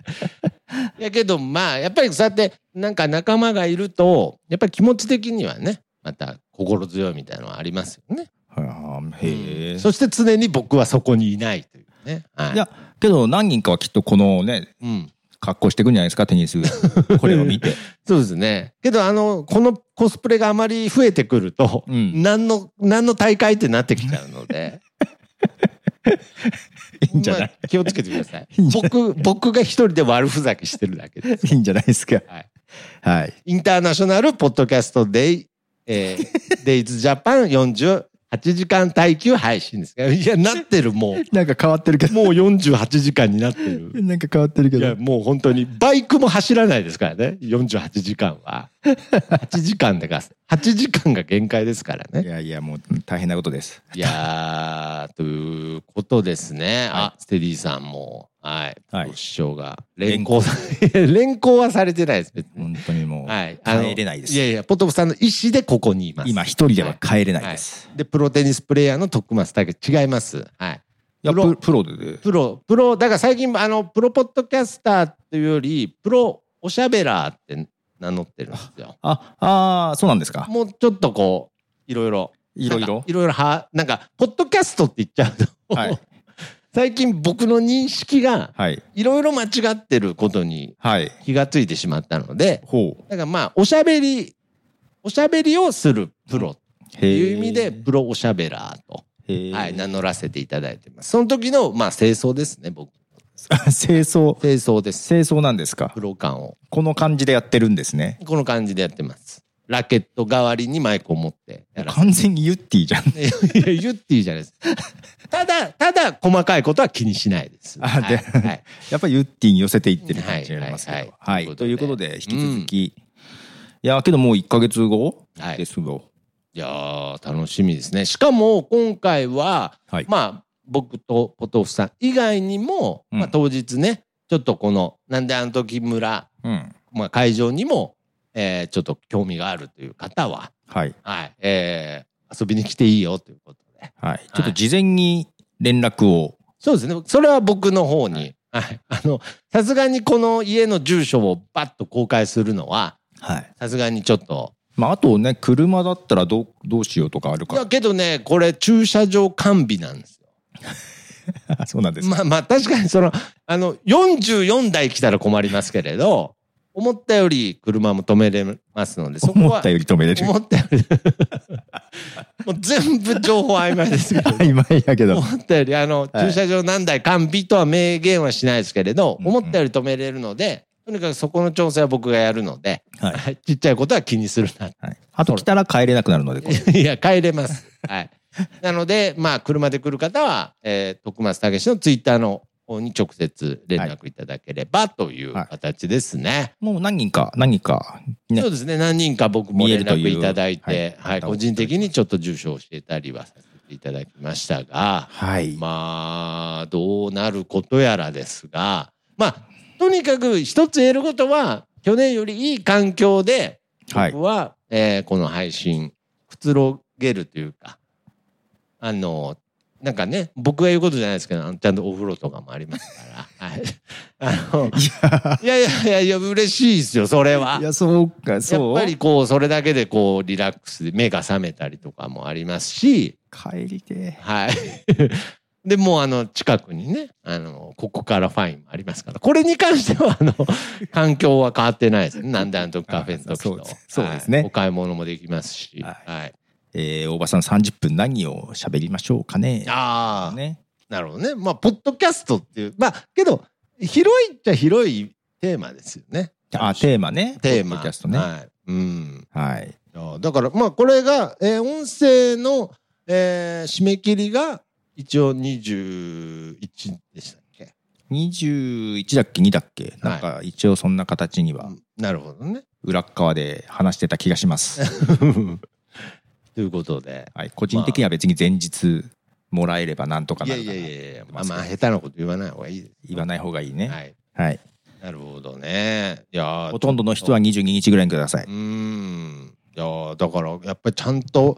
い やけど、まあ、やっぱりそうやって、なんか仲間がいると、やっぱり気持ち的にはね、また心強いみたいなのはありますよね。はあへえ。そして常に僕はそこにいないというね。はいいや、けど何人かはきっとこのね、うん。格好していくんじゃないですか、テニス。これを見て。そうですね。けど、あの、このコスプレがあまり増えてくると、うん何の、何の大会ってなってきちゃうので、いいんじゃない、まあ気をつけてください いい僕、僕が一人で悪ふざけしてるだけです。いいんじゃないですか？はい。はい。インターナショナルポッドキャストデイ、えー、デイズジャパン48時間耐久配信です。いや、なってる、も なんか変わってるけう。もう48時間になってる。なんか変わってるけいや、もう本当に、バイクも走らないですからね。48時間は。8時間でが、8時間が限界ですからねい。やいや、もう大変なことです。いやー、ということですね。あ、ステディさんも、はい。はい師匠が、連行さ、連行はされてないです。本当にもう、はい。帰れないですいやいや、ポトフさんの意思でここにいます。今一人では帰れないです。で、プロテニスプレイヤーの徳松武違います。はい。いや、プロププロで。プロ、プロ、だから最近、あの、プロポッドキャスターっていうより、プロおしゃべらーって名乗ってるんですよ。あ、ああ、そうなんですか。もうちょっとこう、いろいろ。いろいろ？いろいろは、なんか、ポッドキャストって言っちゃうと、はい。最近僕の認識が、はい。いろいろ間違ってることにはい。気がついてしまったので。だからまあ、おしゃべり、おしゃべりをするプロっていう意味で、プロおしゃべらーと。はい、名乗らせていただいてます。その時の、まあ、清掃ですね、僕。清掃。清掃です。清掃なんですか？プ。ロ感を。この感じでやってるんですね。この感じでやってます。ラケット代わりにマイクを持って完全にユッティじゃん。て。いや、ユッティじゃないです。ただ、ただ、細かいことは気にしないです。あではいはいやっぱりユッティに寄せていってる感じがありますけはいど。ははいい。ということで、引き続き。いうや、けどもう1ヶ月後はいですよ。いやー、楽しみですね。しかも、今回は、はい。まあ、僕とポトフさん以外にも、うんまあ、当日ね、ちょっとこの、なんであの時村、うん。まあ、会場にも、えーちょっと興味があるという方は、はい。はい、えー遊びに来ていいよということで。はい。ちょっと事前に連絡を。そうですね。それは僕の方に、はい。あの、さすがにこの家の住所をバッと公開するのは、はい。さすがにちょっと。まあ、あとね、車だったらどう、どうしようとかあるかいや、けどね、これ駐車場完備なんですよ。ら。そうなんですか。まあまあ、確かにその、あの、44台来たら困りますけれど、思ったより車も止めれますので、そこは思った、より止めれる。思ったより、もう全部情報曖昧ですけど、曖昧やけど。思ったより、あの、はい駐車場何台完備とは明言はしないですけれど、思ったより止めれるので、とにかくそこの調整は僕がやるので、はい。はいちっちゃいことは気にするな。はい。あと来たら帰れなくなるので、いや、帰れます。はい。なので、まあ、車で来る方は、えー、徳松武史のツイッターの方に直接連絡いただければというはい形ですね。もう何人か、何人か、ねそうですね。何人か僕も連絡いただいて、はい、というはい個人的にちょっと住所を教えたりはさせていただきましたが、はい。まあ、どうなることやらですが、まあ、とにかく一つ言えることは、去年よりいい環境で、はい僕は、えーこの配信、くつろげるというか、あの、なんかね、僕が言うことじゃないですけど、ちゃんとお風呂とかもありますから。はい。あの、いやいやいやいや、嬉しいですよ、それは。いや、そうか、やそう？っぱりこう、それだけでこう、リラックスで目が覚めたりとかもありますし、帰りてはい。で、もうあの、近くにね、あの、ここからファインもありますから、これに関しては、あの、環境は変わってないですね。なんであの時カフェの時とそうです。ねはいお買い物もできますし。ははい。えー、大場さん30分何を喋りましょうかね。ああ、ね。なるほどね。まあ、ポッドキャストっていう、まあ、けど、広いっちゃ広いテーマですよね。あ、テーマね。テーマ。ポッドキャストね。はい。うん。はい。だから、まあ、これが、えー音声の、えー締め切りが、一応21でしたっけ？21だっけ ?2 だっけ？なんか一応そんな形にはなるほどね。裏っ側で話してた気がします。ということで。はい。個人的には別に前日もらえればなんとかなるかないやいやいや、まあまあ、下手なこと言わない方がいいです。言わない方がいいね。はい。はい。なるほどね。いやーほとんどの人は22日ぐらいにくださいうー。ん。いやーだから、やっぱりちゃんと、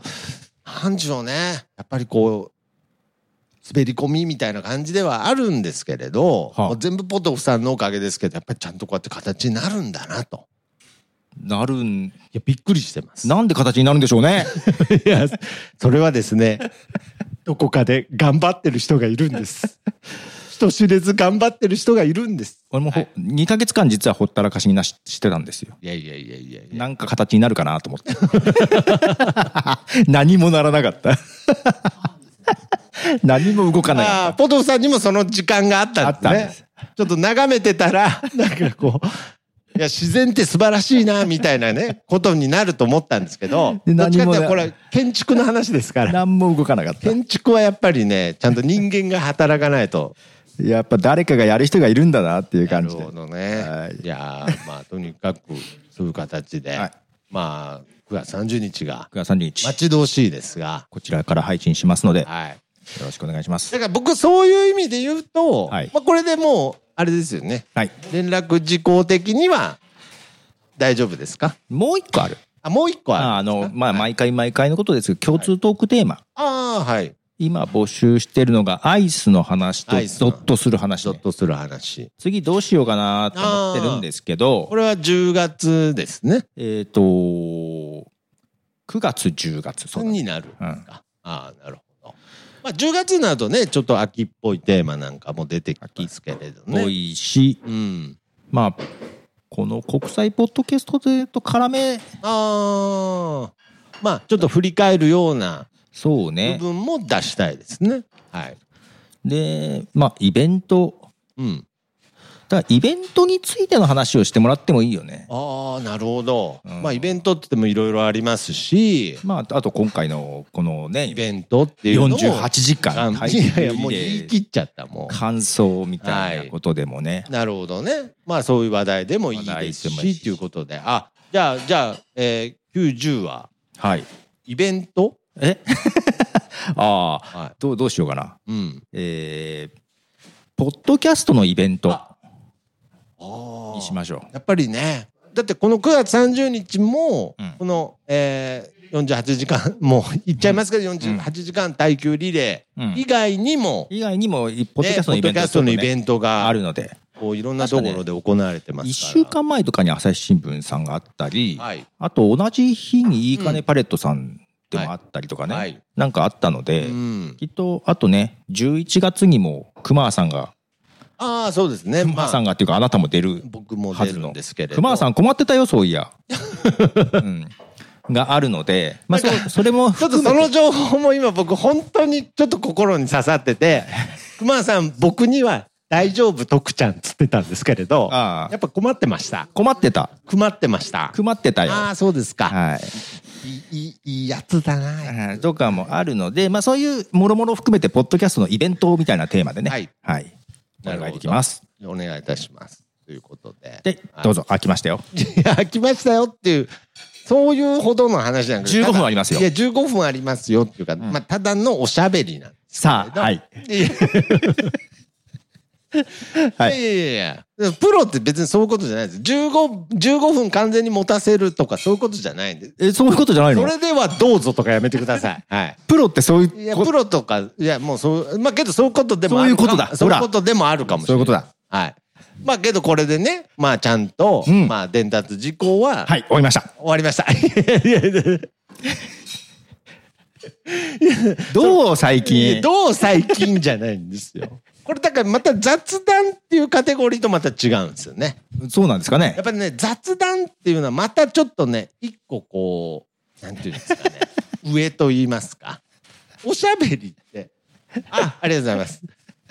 なんでしょうね。やっぱりこう、滑り込みみたいな感じではあるんですけれど、はあもう全部ポトフさんのおかげですけど、やっぱりちゃんとこうやって形になるんだなと。なるん、いや、びっくりしてます。なんで形になるんでしょうね。いや、それはですね、どこかで頑張ってる人がいるんです。人知れず頑張ってる人がいるんです。俺もほ、2ヶ月間実はほったらかしになししてたんですよ。いやいやいやいやいや。なんか形になるかなと思って。何もならなかった。何も動かなあかあ、ポトフさんにもその時間があったんですね。ちょっと眺めてたら、なんかこう、いや、自然って素晴らしいな、みたいなね、ことになると思ったんですけど、でどっちかってこれ、建築の話ですか。ら。何も動かなかった。建築はやっぱりね、ちゃんと人間が働かないと。やっぱ誰かがやる人がいるんだなっていうなる感じで。ほどね。はいいやーまあ、とにかく、そういう形で、はいまあ、9月30日が9月30日、待ち遠しいですが、こちらから配信しますので、よはい。ろしくお願いします。だから僕、そういう意味で言うと、はいまあ、これでもう、あれですよね。はい。連絡事項的には大丈夫ですか？もう一個ある。あ、もう一個ああるんですか？の、まあ、はい毎回毎回のことですけど、共通トークテーマ。ああ、はい。今募集してるのが、アイスの話と、ドアイスのッとする話ね、ゾッとする話。次どうしようかなと思ってるんですけどこ、れは10月ですね。えっ、と、9月、10月、そうだになるうんか。ああ、なるほど。まあ、10月になるとね、ちょっと秋っぽいテーマなんかも出てきますけれど多ね。いし、うん。まあ、この国際ポッドキャストでと絡め、ああ。まあ、ちょっと振り返るような部そうね。分も出したいですね。はい。で、まあ、イベント。うん。だからイベントについての話をしてもらってもいいよね。ああ、なるほど。うんまあ、イベントって言ってもいろいろありますし、まあ、あと今回のこのねイ、ベントっていうのも48時間あいやいや、もう言い切っちゃった、も感想みたいなことでもね。う。なるほどね。まあ、そういう話題でもいいですし、しということで。あ、じゃあ、じゃあ、えー、9、10は、はい。イベント？え？ああ、はどう、どうしようかな。い。うん。えー、ポッドキャストのイベントあにしましょう。やっぱりね、だってこの9月30日も、うんこの、えー、48時間、もう言っちゃいますけど、48時間耐久リレうんー以外にも、以外にも、ポッドキねャストのイベントポッドキャストのイベンントがあるので、こういろんなところで行われてますから。1週間前とかに朝日新聞さんがあったり、はい。あと同じ日にいいかねパレットさんでもあったりとかね、はい。なんかあったので、うん。きっとあとね11月にも熊さんがああ、そうですね。熊さんがっていうかあなたも出る僕も出るんですけれど。熊さん困ってたよそういや、うん、があるので、まあ、そそれもちょっとその情報も今僕本当にちょっと心に刺さってて、熊さん僕には大丈夫徳ちゃんっつってたんですけれど、ああやっぱ困ってました。困ってた困ってました。困ってたよああ、そうですか。はいいい、いい、やつだな。はいとかもあるので、まあ、そういうもろもろ含めてポッドキャストのイベントみたいなテーマでねはい、はい、お願いできますお願いいたします。ということで。でどうぞ開きましたよいや、来ましたよっていう、そういうほどの話じゃなくて。15分ありますよいや、15分ありますよっていうか、まあ、ただのおしゃべりなんです。さあはいはいいやいやいやプロって別にそういうことじゃないです。15、15分完全に持たせるとかそういうことじゃないんで。えそういうことじゃないの？それではどうぞとかやめてください。はい。プロってそういういや、こプロとか、いや、もうそう、まあけどそういうことでもあるそういうことだそういうことでもあるかもしれない。そういうことだはい。まあけどこれでね、まあちゃんと、うんまあ伝達事項は、はい終わりました終わりました。いやいやいやどう最近？どう最近じゃないんですよ。これだからまた雑談っていうカテゴリーとまた違うんですよね。そうなんですかねやっぱりね、雑談っていうのはまたちょっとね、一個こう、なんていうんですかね、上と言いますか。おしゃべりって、あ、ありがとうございます。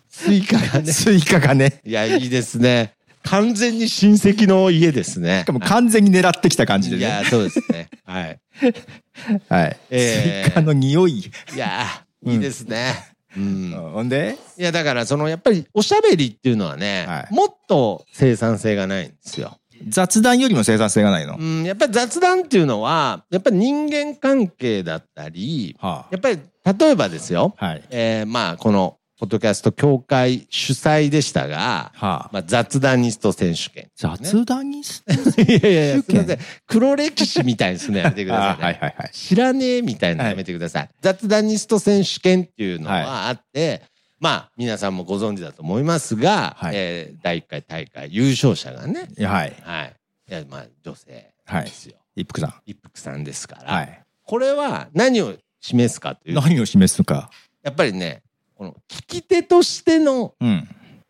スイカがね、スイカがねいや、いいですね。完全に親戚の家ですね。しかも完全に狙ってきた感じでねいや、そうですね。はい。はい、えースイカの匂い、いや、いいですね。うん。ほんで？いや、だからその、やっぱりおしゃべりっていうのはね、はい。もっと生産性がないんですよ。雑談よりも生産性がないの、うん、やっぱり雑談っていうのは、やっぱり人間関係だったり、はやっぱり例えばですよ、あ、はい。えーまあこのポッドキャスト協会主催でしたが、はあ、まあ、雑談ニスト選手権、雑談にす、いやいやいや、す選手権みません。黒歴史みたいですね。やめてください、ね。あはいはいはい知らねえみたいなのやめてください。雑談ニスト選手権っていうのはあって、まあ皆さんもご存知だと思いますが、はい。えー第1回大会優勝者がね、はい。はい。いや、まあ女性はい。ですよ。一服さん。一服さんですから、はい。これは何を示すかというと、何を示すのか。やっぱりね、この聞き手としての、うん。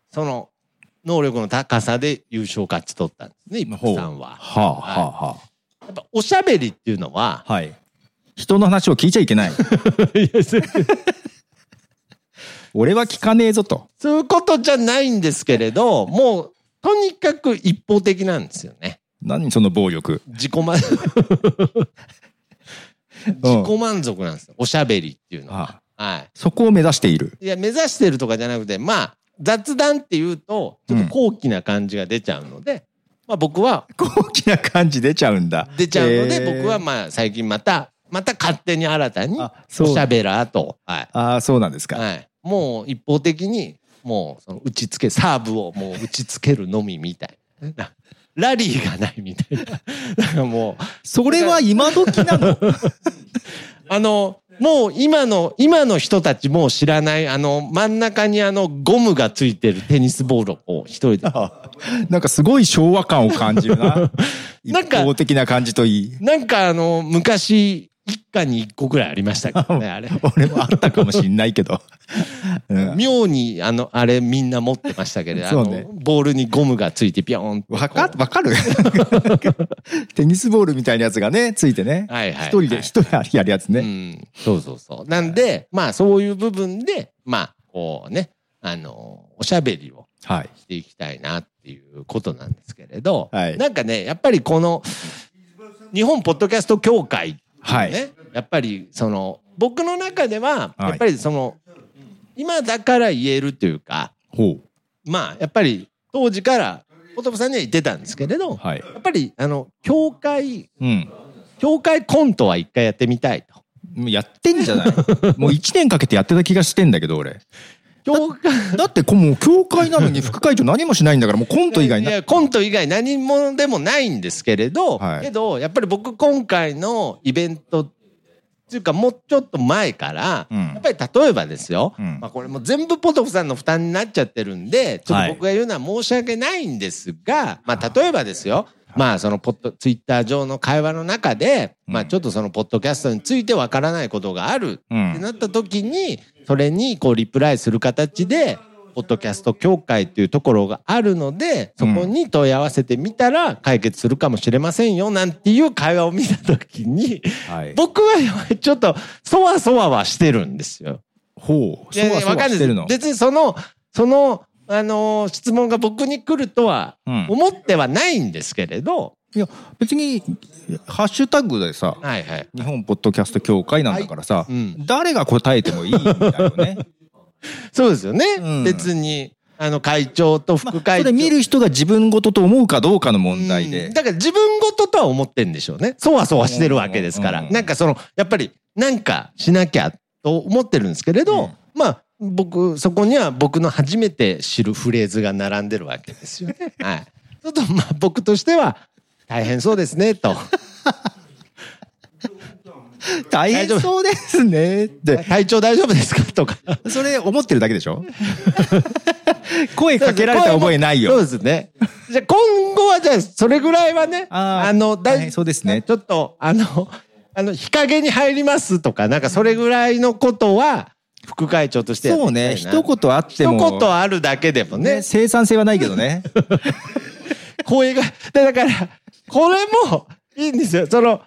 その、能力の高さで優勝勝ち取ったんですね、一服さんは。はあはあはやっぱおしゃべりっていうのは、あはい。人の話を聞いちゃいけない。俺は聞かねえぞと。そういうことじゃないんですけれど、もう、とにかく一方的なんですよね。何その暴力。自己満、自己満足なんですよ。おしゃべりっていうのは。はそこを目指しているい。いや、目指してるとかじゃなくて、まあ、雑談っていうと、ちょっと高貴な感じが出ちゃうので、まあ僕は高貴な感じ出ちゃうんだ出ちゃうので、えー僕はまあ最近また、また勝手に新たに、あそうおしゃべらーと、はい。ああそうなんですか、はい。もう一方的に、もうその打ちつけ、サーブをもう打ちつけるのみみたいな。ラリーがないみたいな。だからもう、それは今時なの？あの、もう今の、今の人たちもう知らない、あの、真ん中にあの、ゴムがついてるテニスボールを一人で。なんかすごい昭和感を感じるななんか一方的な感じといいなんかあの、昔、一家に一個ぐらいありましたけどね、あれ。俺もあったかもしんないけど、うん妙に、あの、あれみんな持ってましたけど、あの、そうねボールにゴムがついてピョーンわかわかる？テニスボールみたいなやつがねついてねはいはい。一人で一人やるやつね、うん。そうそうそう。なんで、まあそういう部分で、まあ、こうね、あの、おしゃべりをはいしていきたいなっていうことなんですけれど、はいなんかね、やっぱりこの、日本ポッドキャスト協会はい。やっぱりその、僕の中では、はい。やっぱりその、今だから言えるというか、まあ、やっぱり当時から、ポトフさんには言ってたんですけれど、はい。やっぱり、あの、協会、うん。協会コントは一回やってみたいと。もうやってんじゃない。もう一年かけてやってた気がしてんだけど俺協会。だってこもう協会なのに副会長何もしないんだからもうコント以外な。いやコント以外何もでもないんですけれど、はい。けどやっぱり僕今回のイベントっていうかもうちょっと前から、うん。やっぱり例えばですよ、うん。まあ、これもう全部ポトフさんの負担になっちゃってるんでちょっはいと僕が言うのは申し訳ないんですが、まあ例えばですよまあそのポッドツイッター上の会話の中で、まあちょっとそのポッドキャストについてわからないことがあるうん。ってなった時にそれにこうリプライする形でポッドキャスト協会っていうところがあるのでそこに問い合わせてみたら解決するかもしれませんよなんていう会話を見た時にはい。僕はちょっとそわそわはしてるんですよ。ほう。そわそわしてるの？別にそのそのあのー質問が僕に来るとはうん。思ってはないんですけれど、いや別にハッシュタグでさはいはい。日本ポッドキャスト協会なんだからさ、うん、誰が答えてもいいんだよね。そうですよね、うん別にあの会長とまあ副会長、それ見る人が自分事と思うかどうかの問題で。うんだから自分事とは思ってんでしょうね。そわそわしてるわけですから。うんなんかその、やっぱり、なんかしなきゃと思ってるんですけれど、うんまあ、僕、そこには僕の初めて知るフレーズが並んでるわけですよね。はい。ちょっとまあ僕としては、大変そうですね、と。大変そうですねって。体調大丈夫ですか？とか。それ思ってるだけでしょ？声かけられた覚えないそうよ。ですね。じゃあ今後はじゃあそれぐらいはね、あーの、大変そうですねちょっと、あの、あの、日陰に入りますとか、なんかそれぐらいのことは、副会長としてそうね。一言あっても。一言あるだけでもねね、生産性はないけどね。声が、でだから、これもいいんですよ。その、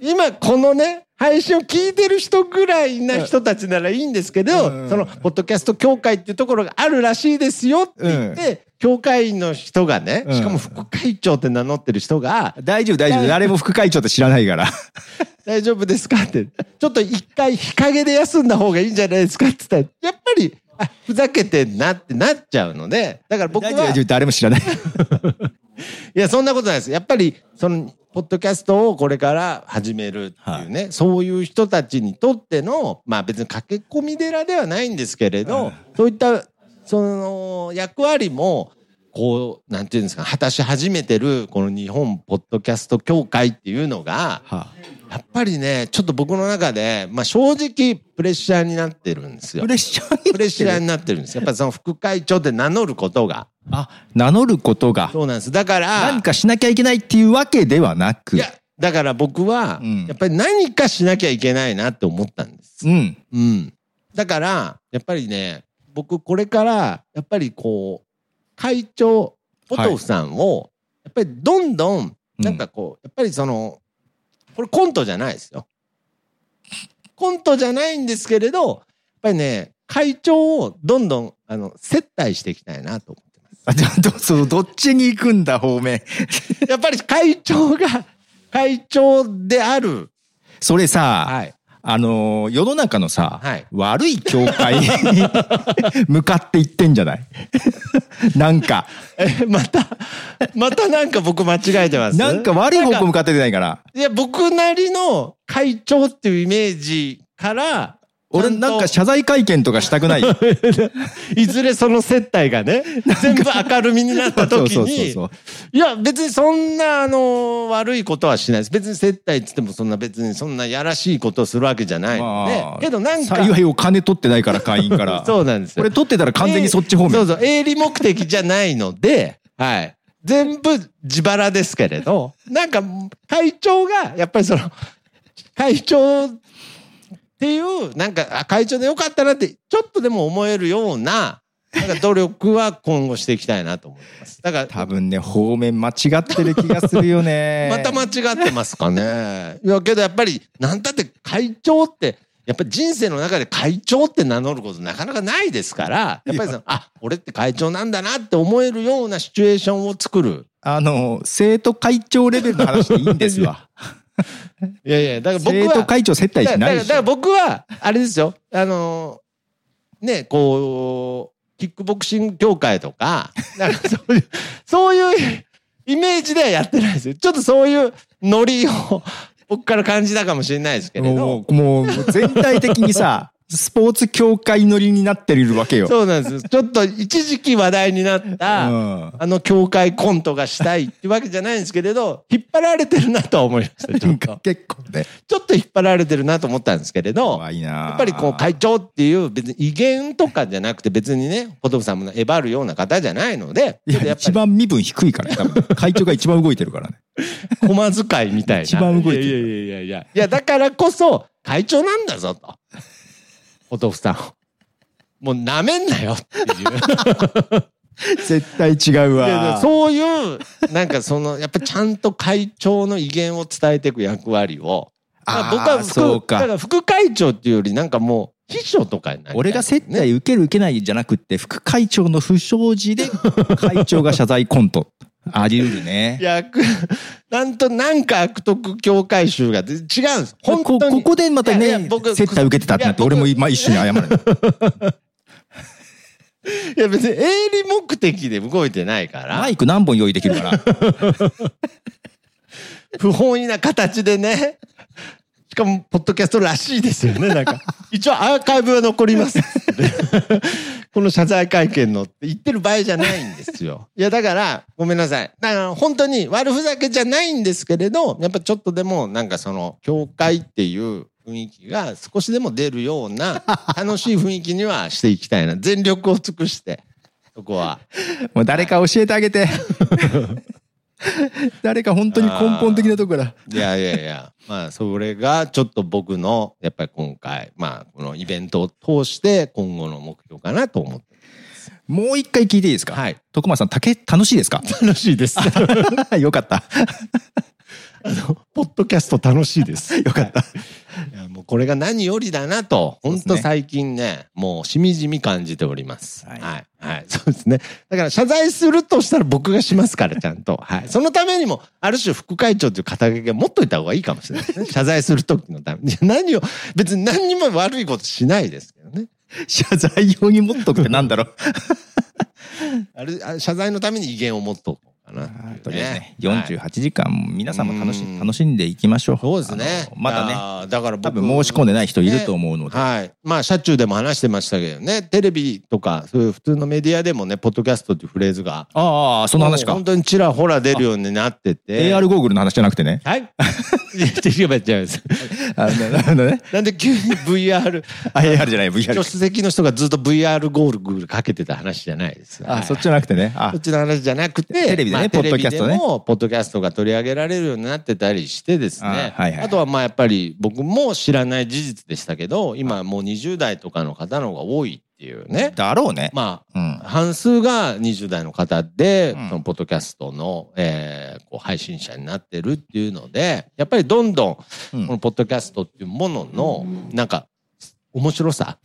今このね、配信を聞いてる人ぐらいな人たちならいいんですけど、うんその、ポッドキャスト協会っていうところがあるらしいですよって言って、協会員の人がね、うんしかも副会長って名乗ってる人が、大丈夫、大丈夫。誰も副会長って知らないから。大丈夫ですかって、ちょっと一回日陰で休んだ方がいいんじゃないですかって言ったら、やっぱり、あ、ふざけてんなってなっちゃうので、だから僕は、大丈夫。誰も知らない。いや、そんなことないです。やっぱり、その、ポッドキャストをこれから始めるっていうね、そういう人たちにとっての、まあ別に駆け込み寺ではないんですけれど、うんそういった、その、役割も、こう、なんていうんですか、果たし始めてる、この日本ポッドキャスト協会っていうのが、はやっぱりね、ちょっと僕の中で、まあ正直プレッシャーになってるんですよプ。レッシャーにプレッシャーになってるんです。やっぱりその副会長って名乗ることが。あ、名乗ることがそうなんです。だから、何かしなきゃいけないっていうわけではなく。いや、だから僕はうん、やっぱり何かしなきゃいけないなって思ったんです。うん。うん。だから、やっぱりね、僕これから、やっぱりこう、会長、ポトフさんを、やっぱりどんどん、なんかこう、やっぱりその、これコントじゃないですよ。コントじゃないんですけれど、やっぱりね、会長をどんどん、あの、接待していきたいなと思。あじゃあどそうどっちに行くんだ方面。やっぱり会長が、会長である。それさ、はい。あのー世の中のさ、はい。悪い教会に 向かっていってんじゃない？なんか。え、また、またなんか僕間違えてます？なんか悪い方向向かかってないからいや、僕なりの会長っていうイメージから、俺なんか謝罪会見とかしたくない いずれその接待がね、全部明るみになった時そうそうに、そう。いや、別にそんな、あの、悪いことはしないです。別に接待っつってもそんな別にそんなやらしいことをするわけじゃないので、まあけどなんか、幸いお金取ってないから会員から そうなんですよ。これ取ってたら完全にそっち方面、そうそう、営利目的じゃないので、はい。全部自腹ですけれど、なんか会長が、やっぱりその、会長っていう、なんか、あ会長でよかったなって、ちょっとでも思えるような、なんか努力は今後していきたいなと思います。だから、多分ね方面間違ってる気がするよね また間違ってますかね。いや、けどやっぱり、なんだって会長って、やっぱり人生の中で会長って名乗ることなかなかないですから、やっぱりその、あ、俺って会長なんだなって思えるようなシチュエーションを作る。あの生徒会長レベルの話でいいんですわ いやいや、だから僕生徒は、会長接待だからだからしないでしょ僕は、あれですよ、あのーね、こう、キックボクシング協会とか、なんかそういう、そういうイメージではやってないですよ。ちょっとそういうノリを僕から感じたかもしれないですけれど。もうもう全体的にさスポーツ協会乗りになってるわけよ。そうなんです。ちょっと一時期話題になった、うんあの協会コントがしたいってわけじゃないんですけれど、引っ張られてるなとは思いました。結構ね。ちょっと引っ張られてるなと思ったんですけれど、やっぱりこう会長っていう別に威厳とかじゃなくて別にね、ポトフさんもえばるような方じゃないので、一番身分低いから、多分。会長が一番動いてるからね。駒遣いみたいな。一番動いてるいやいやいやいや。いや、だからこそ会長なんだぞと。ポトフさんを。もう舐めんなよっていう。絶対違うわ。そういう、なんかその、やっぱちゃんと会長の威厳を伝えていく役割を、まあ僕はあーそう副、だかか。ら副会長っていうよりなんかもう、秘書とかになりたい俺が接待受ける受けないじゃなくって、副会長の不祥事で、会長が謝罪コント。あり得るね。役、なんとなんか悪徳協会集が違うんです。本当に。こここでまたいねやいや僕接待受けてたってなって俺も今一緒に謝る いや別に営利目的で動いてないからマ、イク何本用意できるから 不本意な形でね、しかも、ポッドキャストらしいですよね、なんか。一応アーカイブは残ります。この謝罪会見のって言ってる場合じゃないんですよ。いや、だから、ごめんなさい。だから、本当に悪ふざけじゃないんですけれど、やっぱちょっとでも、なんかその、教会っていう雰囲気が少しでも出るような、楽しい雰囲気にはしていきたいな。全力を尽くして、そこは。もう誰か教えてあげて 誰か本当に根本的なところからいやいやいや、まあ、それがちょっと僕の、やっぱり今回、まあ、このイベントを通して今後の目標かなと思って。もう一回聞いていいですか？はい。徳間さん竹楽しいですか？楽しいです。あ よかったの、ポッドキャスト楽しいです。よかったいやもうこれが何よりだなと、そうですね本当最近ね、もうしみじみ感じております。は。はいいはい。そうですね。だから謝罪するとしたら僕がしますから、ちゃんと。はい。そのためにも、ある種副会長という肩書きが持っといた方がいいかもしれないですね。謝罪する時のために。何を、別に何にも悪いことしないですけどね。謝罪用に持っとくってなんだろう あれ、あ謝罪のために威厳を持っとこうとりあえずねはい48時間皆さんも楽しうん。楽しんでいきましょう。そうですね。まだねね。だから僕多分申し込んでない人いると思うので、はい。まあ、車中でも話してましたけどね、テレビとか、そういう普通のメディアでもね、ポッドキャストっていうフレーズが、ああその話か。本当にちらほら出るようになってて。AR ゴーグルの話じゃなくてね。はい。なんで急に VR、あ AR じゃない VR 助手席の人がずっと VR ゴールグルかけてた話じゃないです。はいあそっちじゃなくてね。あ。そっちの話じゃなくて、テレビでねまあポッドキャストね。ポッドキャストが取り上げられるようになってたりしてですね。あはいはい。あとはまあやっぱり僕も知らない事実でしたけど、今もう20代とかの方の方が多いっていうね。だろうね。まあ、うん。半数が20代の方で、うん。そのポッドキャストの、えーこう配信者になってるっていうので、やっぱりどんどんこのポッドキャストっていうものの、なんか、面白さ。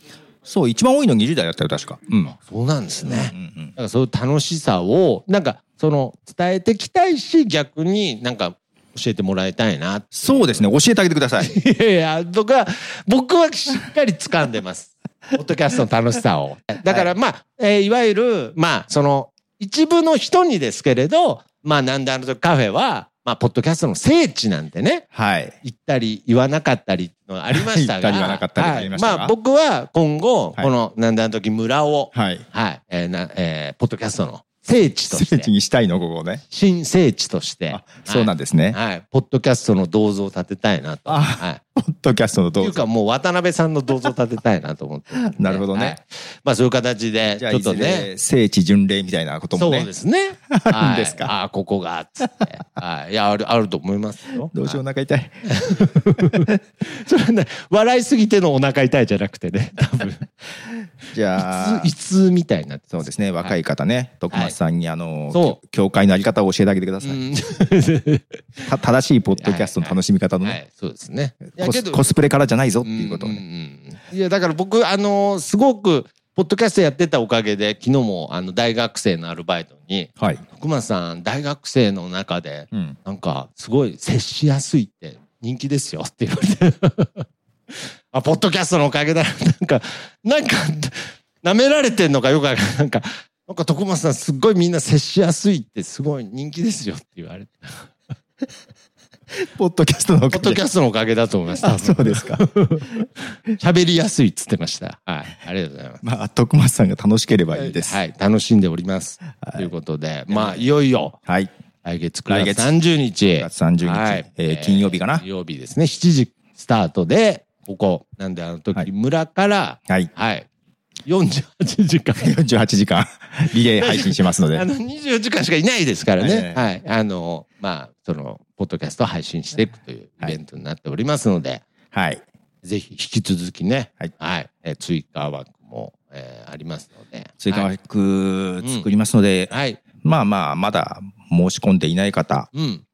そう一番多いの20代だったよ確か。うん。そうなんですね。うんうんだからそういう楽しさを、なんか、その、伝えていきたいし、逆になんか、教えてもらいたいな。そうですね教えてあげてください いやいや、僕は、僕はしっかり掴んでます。ポッドキャストの楽しさを。だから、まあ、えーいわゆる、まあ、その、一部の人にですけれど、まあ、なんであの時カフェは、まあ、ポッドキャストの聖地なんてね、はい言ったり言わなかったりのありましたが。言ったり言わなかったりありましたがはいまあ、僕は今後、はいこの、なんであの時村を、はいはい、えーな、えーポッドキャストの聖地とし聖地て、にしたいのここね。新聖地として。あ、そうなんでですね。はい、ポッドキャストの銅像を建てたいなと。あはい。ポッドキャストのってどぞいううかもう渡辺さんの銅像を建てたいなと思って。るんでなるほどね。はい。まあそういう形で、ちょっとね。れ聖地巡礼みたいなこともね。そうですね。あるんですか。はいああ、ここが、つって。はい。いや、ある、あると思いますよ。どうしようおは腹痛い。い。それね、笑いすぎてのお腹痛いじゃなくてね、多分。じゃあいつ、いつみたいになそうですね。若い方ね。徳松さんにあのそ教会のあり方を教えてあげてください。正しいポッドキャストの楽しみ方のね。はい、そうですね。コスコスプレからじゃないぞっていうことをねんうんうんいや、だから僕、あのーすごく、ポッドキャストやってたおかげで、昨日も、あの、大学生のアルバイトに、はい徳松さん、大学生の中で、うんなんか、すごい接しやすいって人気ですよって言われて。あ、ポッドキャストのおかげだ。なんか、なんか、舐められてんのかよくわかんない。なんか、なんか徳松さんすっごいみんな接しやすいってすごい人気ですよって言われて。ポッドキャストのおかげでポッドキャストのおかげだと思います。あ、そうですか。喋りやすいっつってました。はい。ありがとうございます。まあ、徳松さんが楽しければいいです。はい。楽しんでおります。ということで、まあ、いよいよ、はい。来月9来月月30日。9月30日はいえー金曜日かな金曜日ですね。7時スタートで、ここ、なんであの時、はい村から、はい。はい。48時間。48時間、リレー配信しますのであ。の、24時間しかいないですからね。ええはい。あの、まあ、その、ポッドキャストを配信していくというイベントになっておりますので、はい。ぜひ引き続きね、はいえー追加枠も、えーありますので。追加はい。枠作りますので、はい。まあまあ、まだ申し込んでいない方、うん。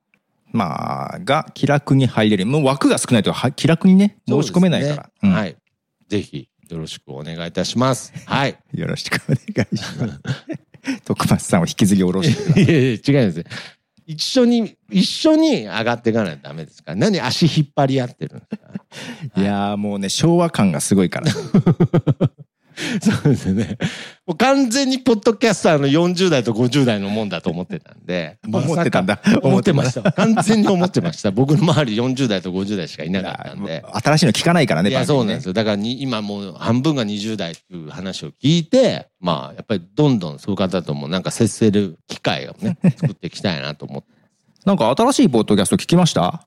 まあ、が気楽に入れる。もう枠が少ないとは気楽にね、申し込めないから。うんはい。ぜひ、よろしくお願いいたします。はい。よろしくお願いします。徳松さんを引きずり下ろしてい。いやいや違うんです。一緒に、一緒に上がっていかないとダメですから。何足引っ張り合ってるんですか？いやーもうね、昭和感がすごいから。そうですね。もう完全にポッドキャスターの40代と50代のもんだと思ってたんで。思ってたんだ思ってました。完全に思ってました。僕の周り40代と50代しかいなかったんで。新しいの聞かないからね、いや、そうなんですよ。だからに今もう半分が20代っていう話を聞いて、まあ、やっぱりどんどんそういう方ともなんか接せる機会をね、作っていきたいなと思って。なんか新しいポッドキャスト聞きました？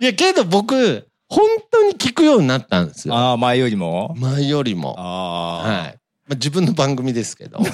いや、けど僕、本当に聞くようになったんですよ。ああ、前よりも？前よりも。ああ、はい。まあ、自分の番組ですけど。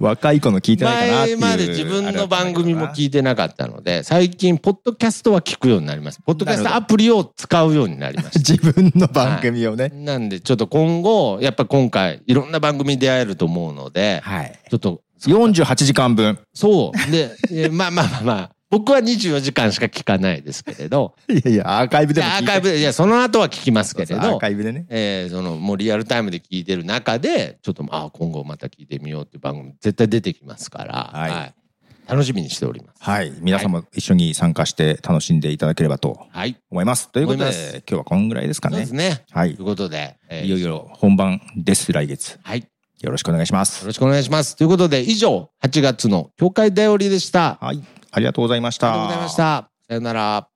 若い子の聞いてないかなっていう。前まで自分の番組も聞いてなかったので、最近、ポッドキャストは聞くようになります。ポッドキャストアプリを使うようになりました。自分の番組をね。なんで、ちょっと今後、やっぱ今回、いろんな番組に出会えると思うので、はい。ちょっと、48時間分。そう。で、えまあまあまあまあ、僕は24時間しか聞かないですけれど、いやいや、アーカイブでも聞いてーカイブで、いや、その後は聞きますけれそうそうアーどカ、イブでね。えーその、もうリアルタイムで聞いてる中で、ちょっと、あ今後また聞いてみようっていう番組絶対出てきますから、はい楽しみにしております。はい。皆さんも一緒に参加して楽しんでいただければとはい。思います。ということで、今日はこんぐらいですかねそうです。ね。はいという。ことで、えーいよいよ本番です、来月。はい。よよろしくお願いします。ろしくお願いします。ということで、以上、8月の教会だよりでした。あはい。ありがとうございました。ありがとうございました。さよなら。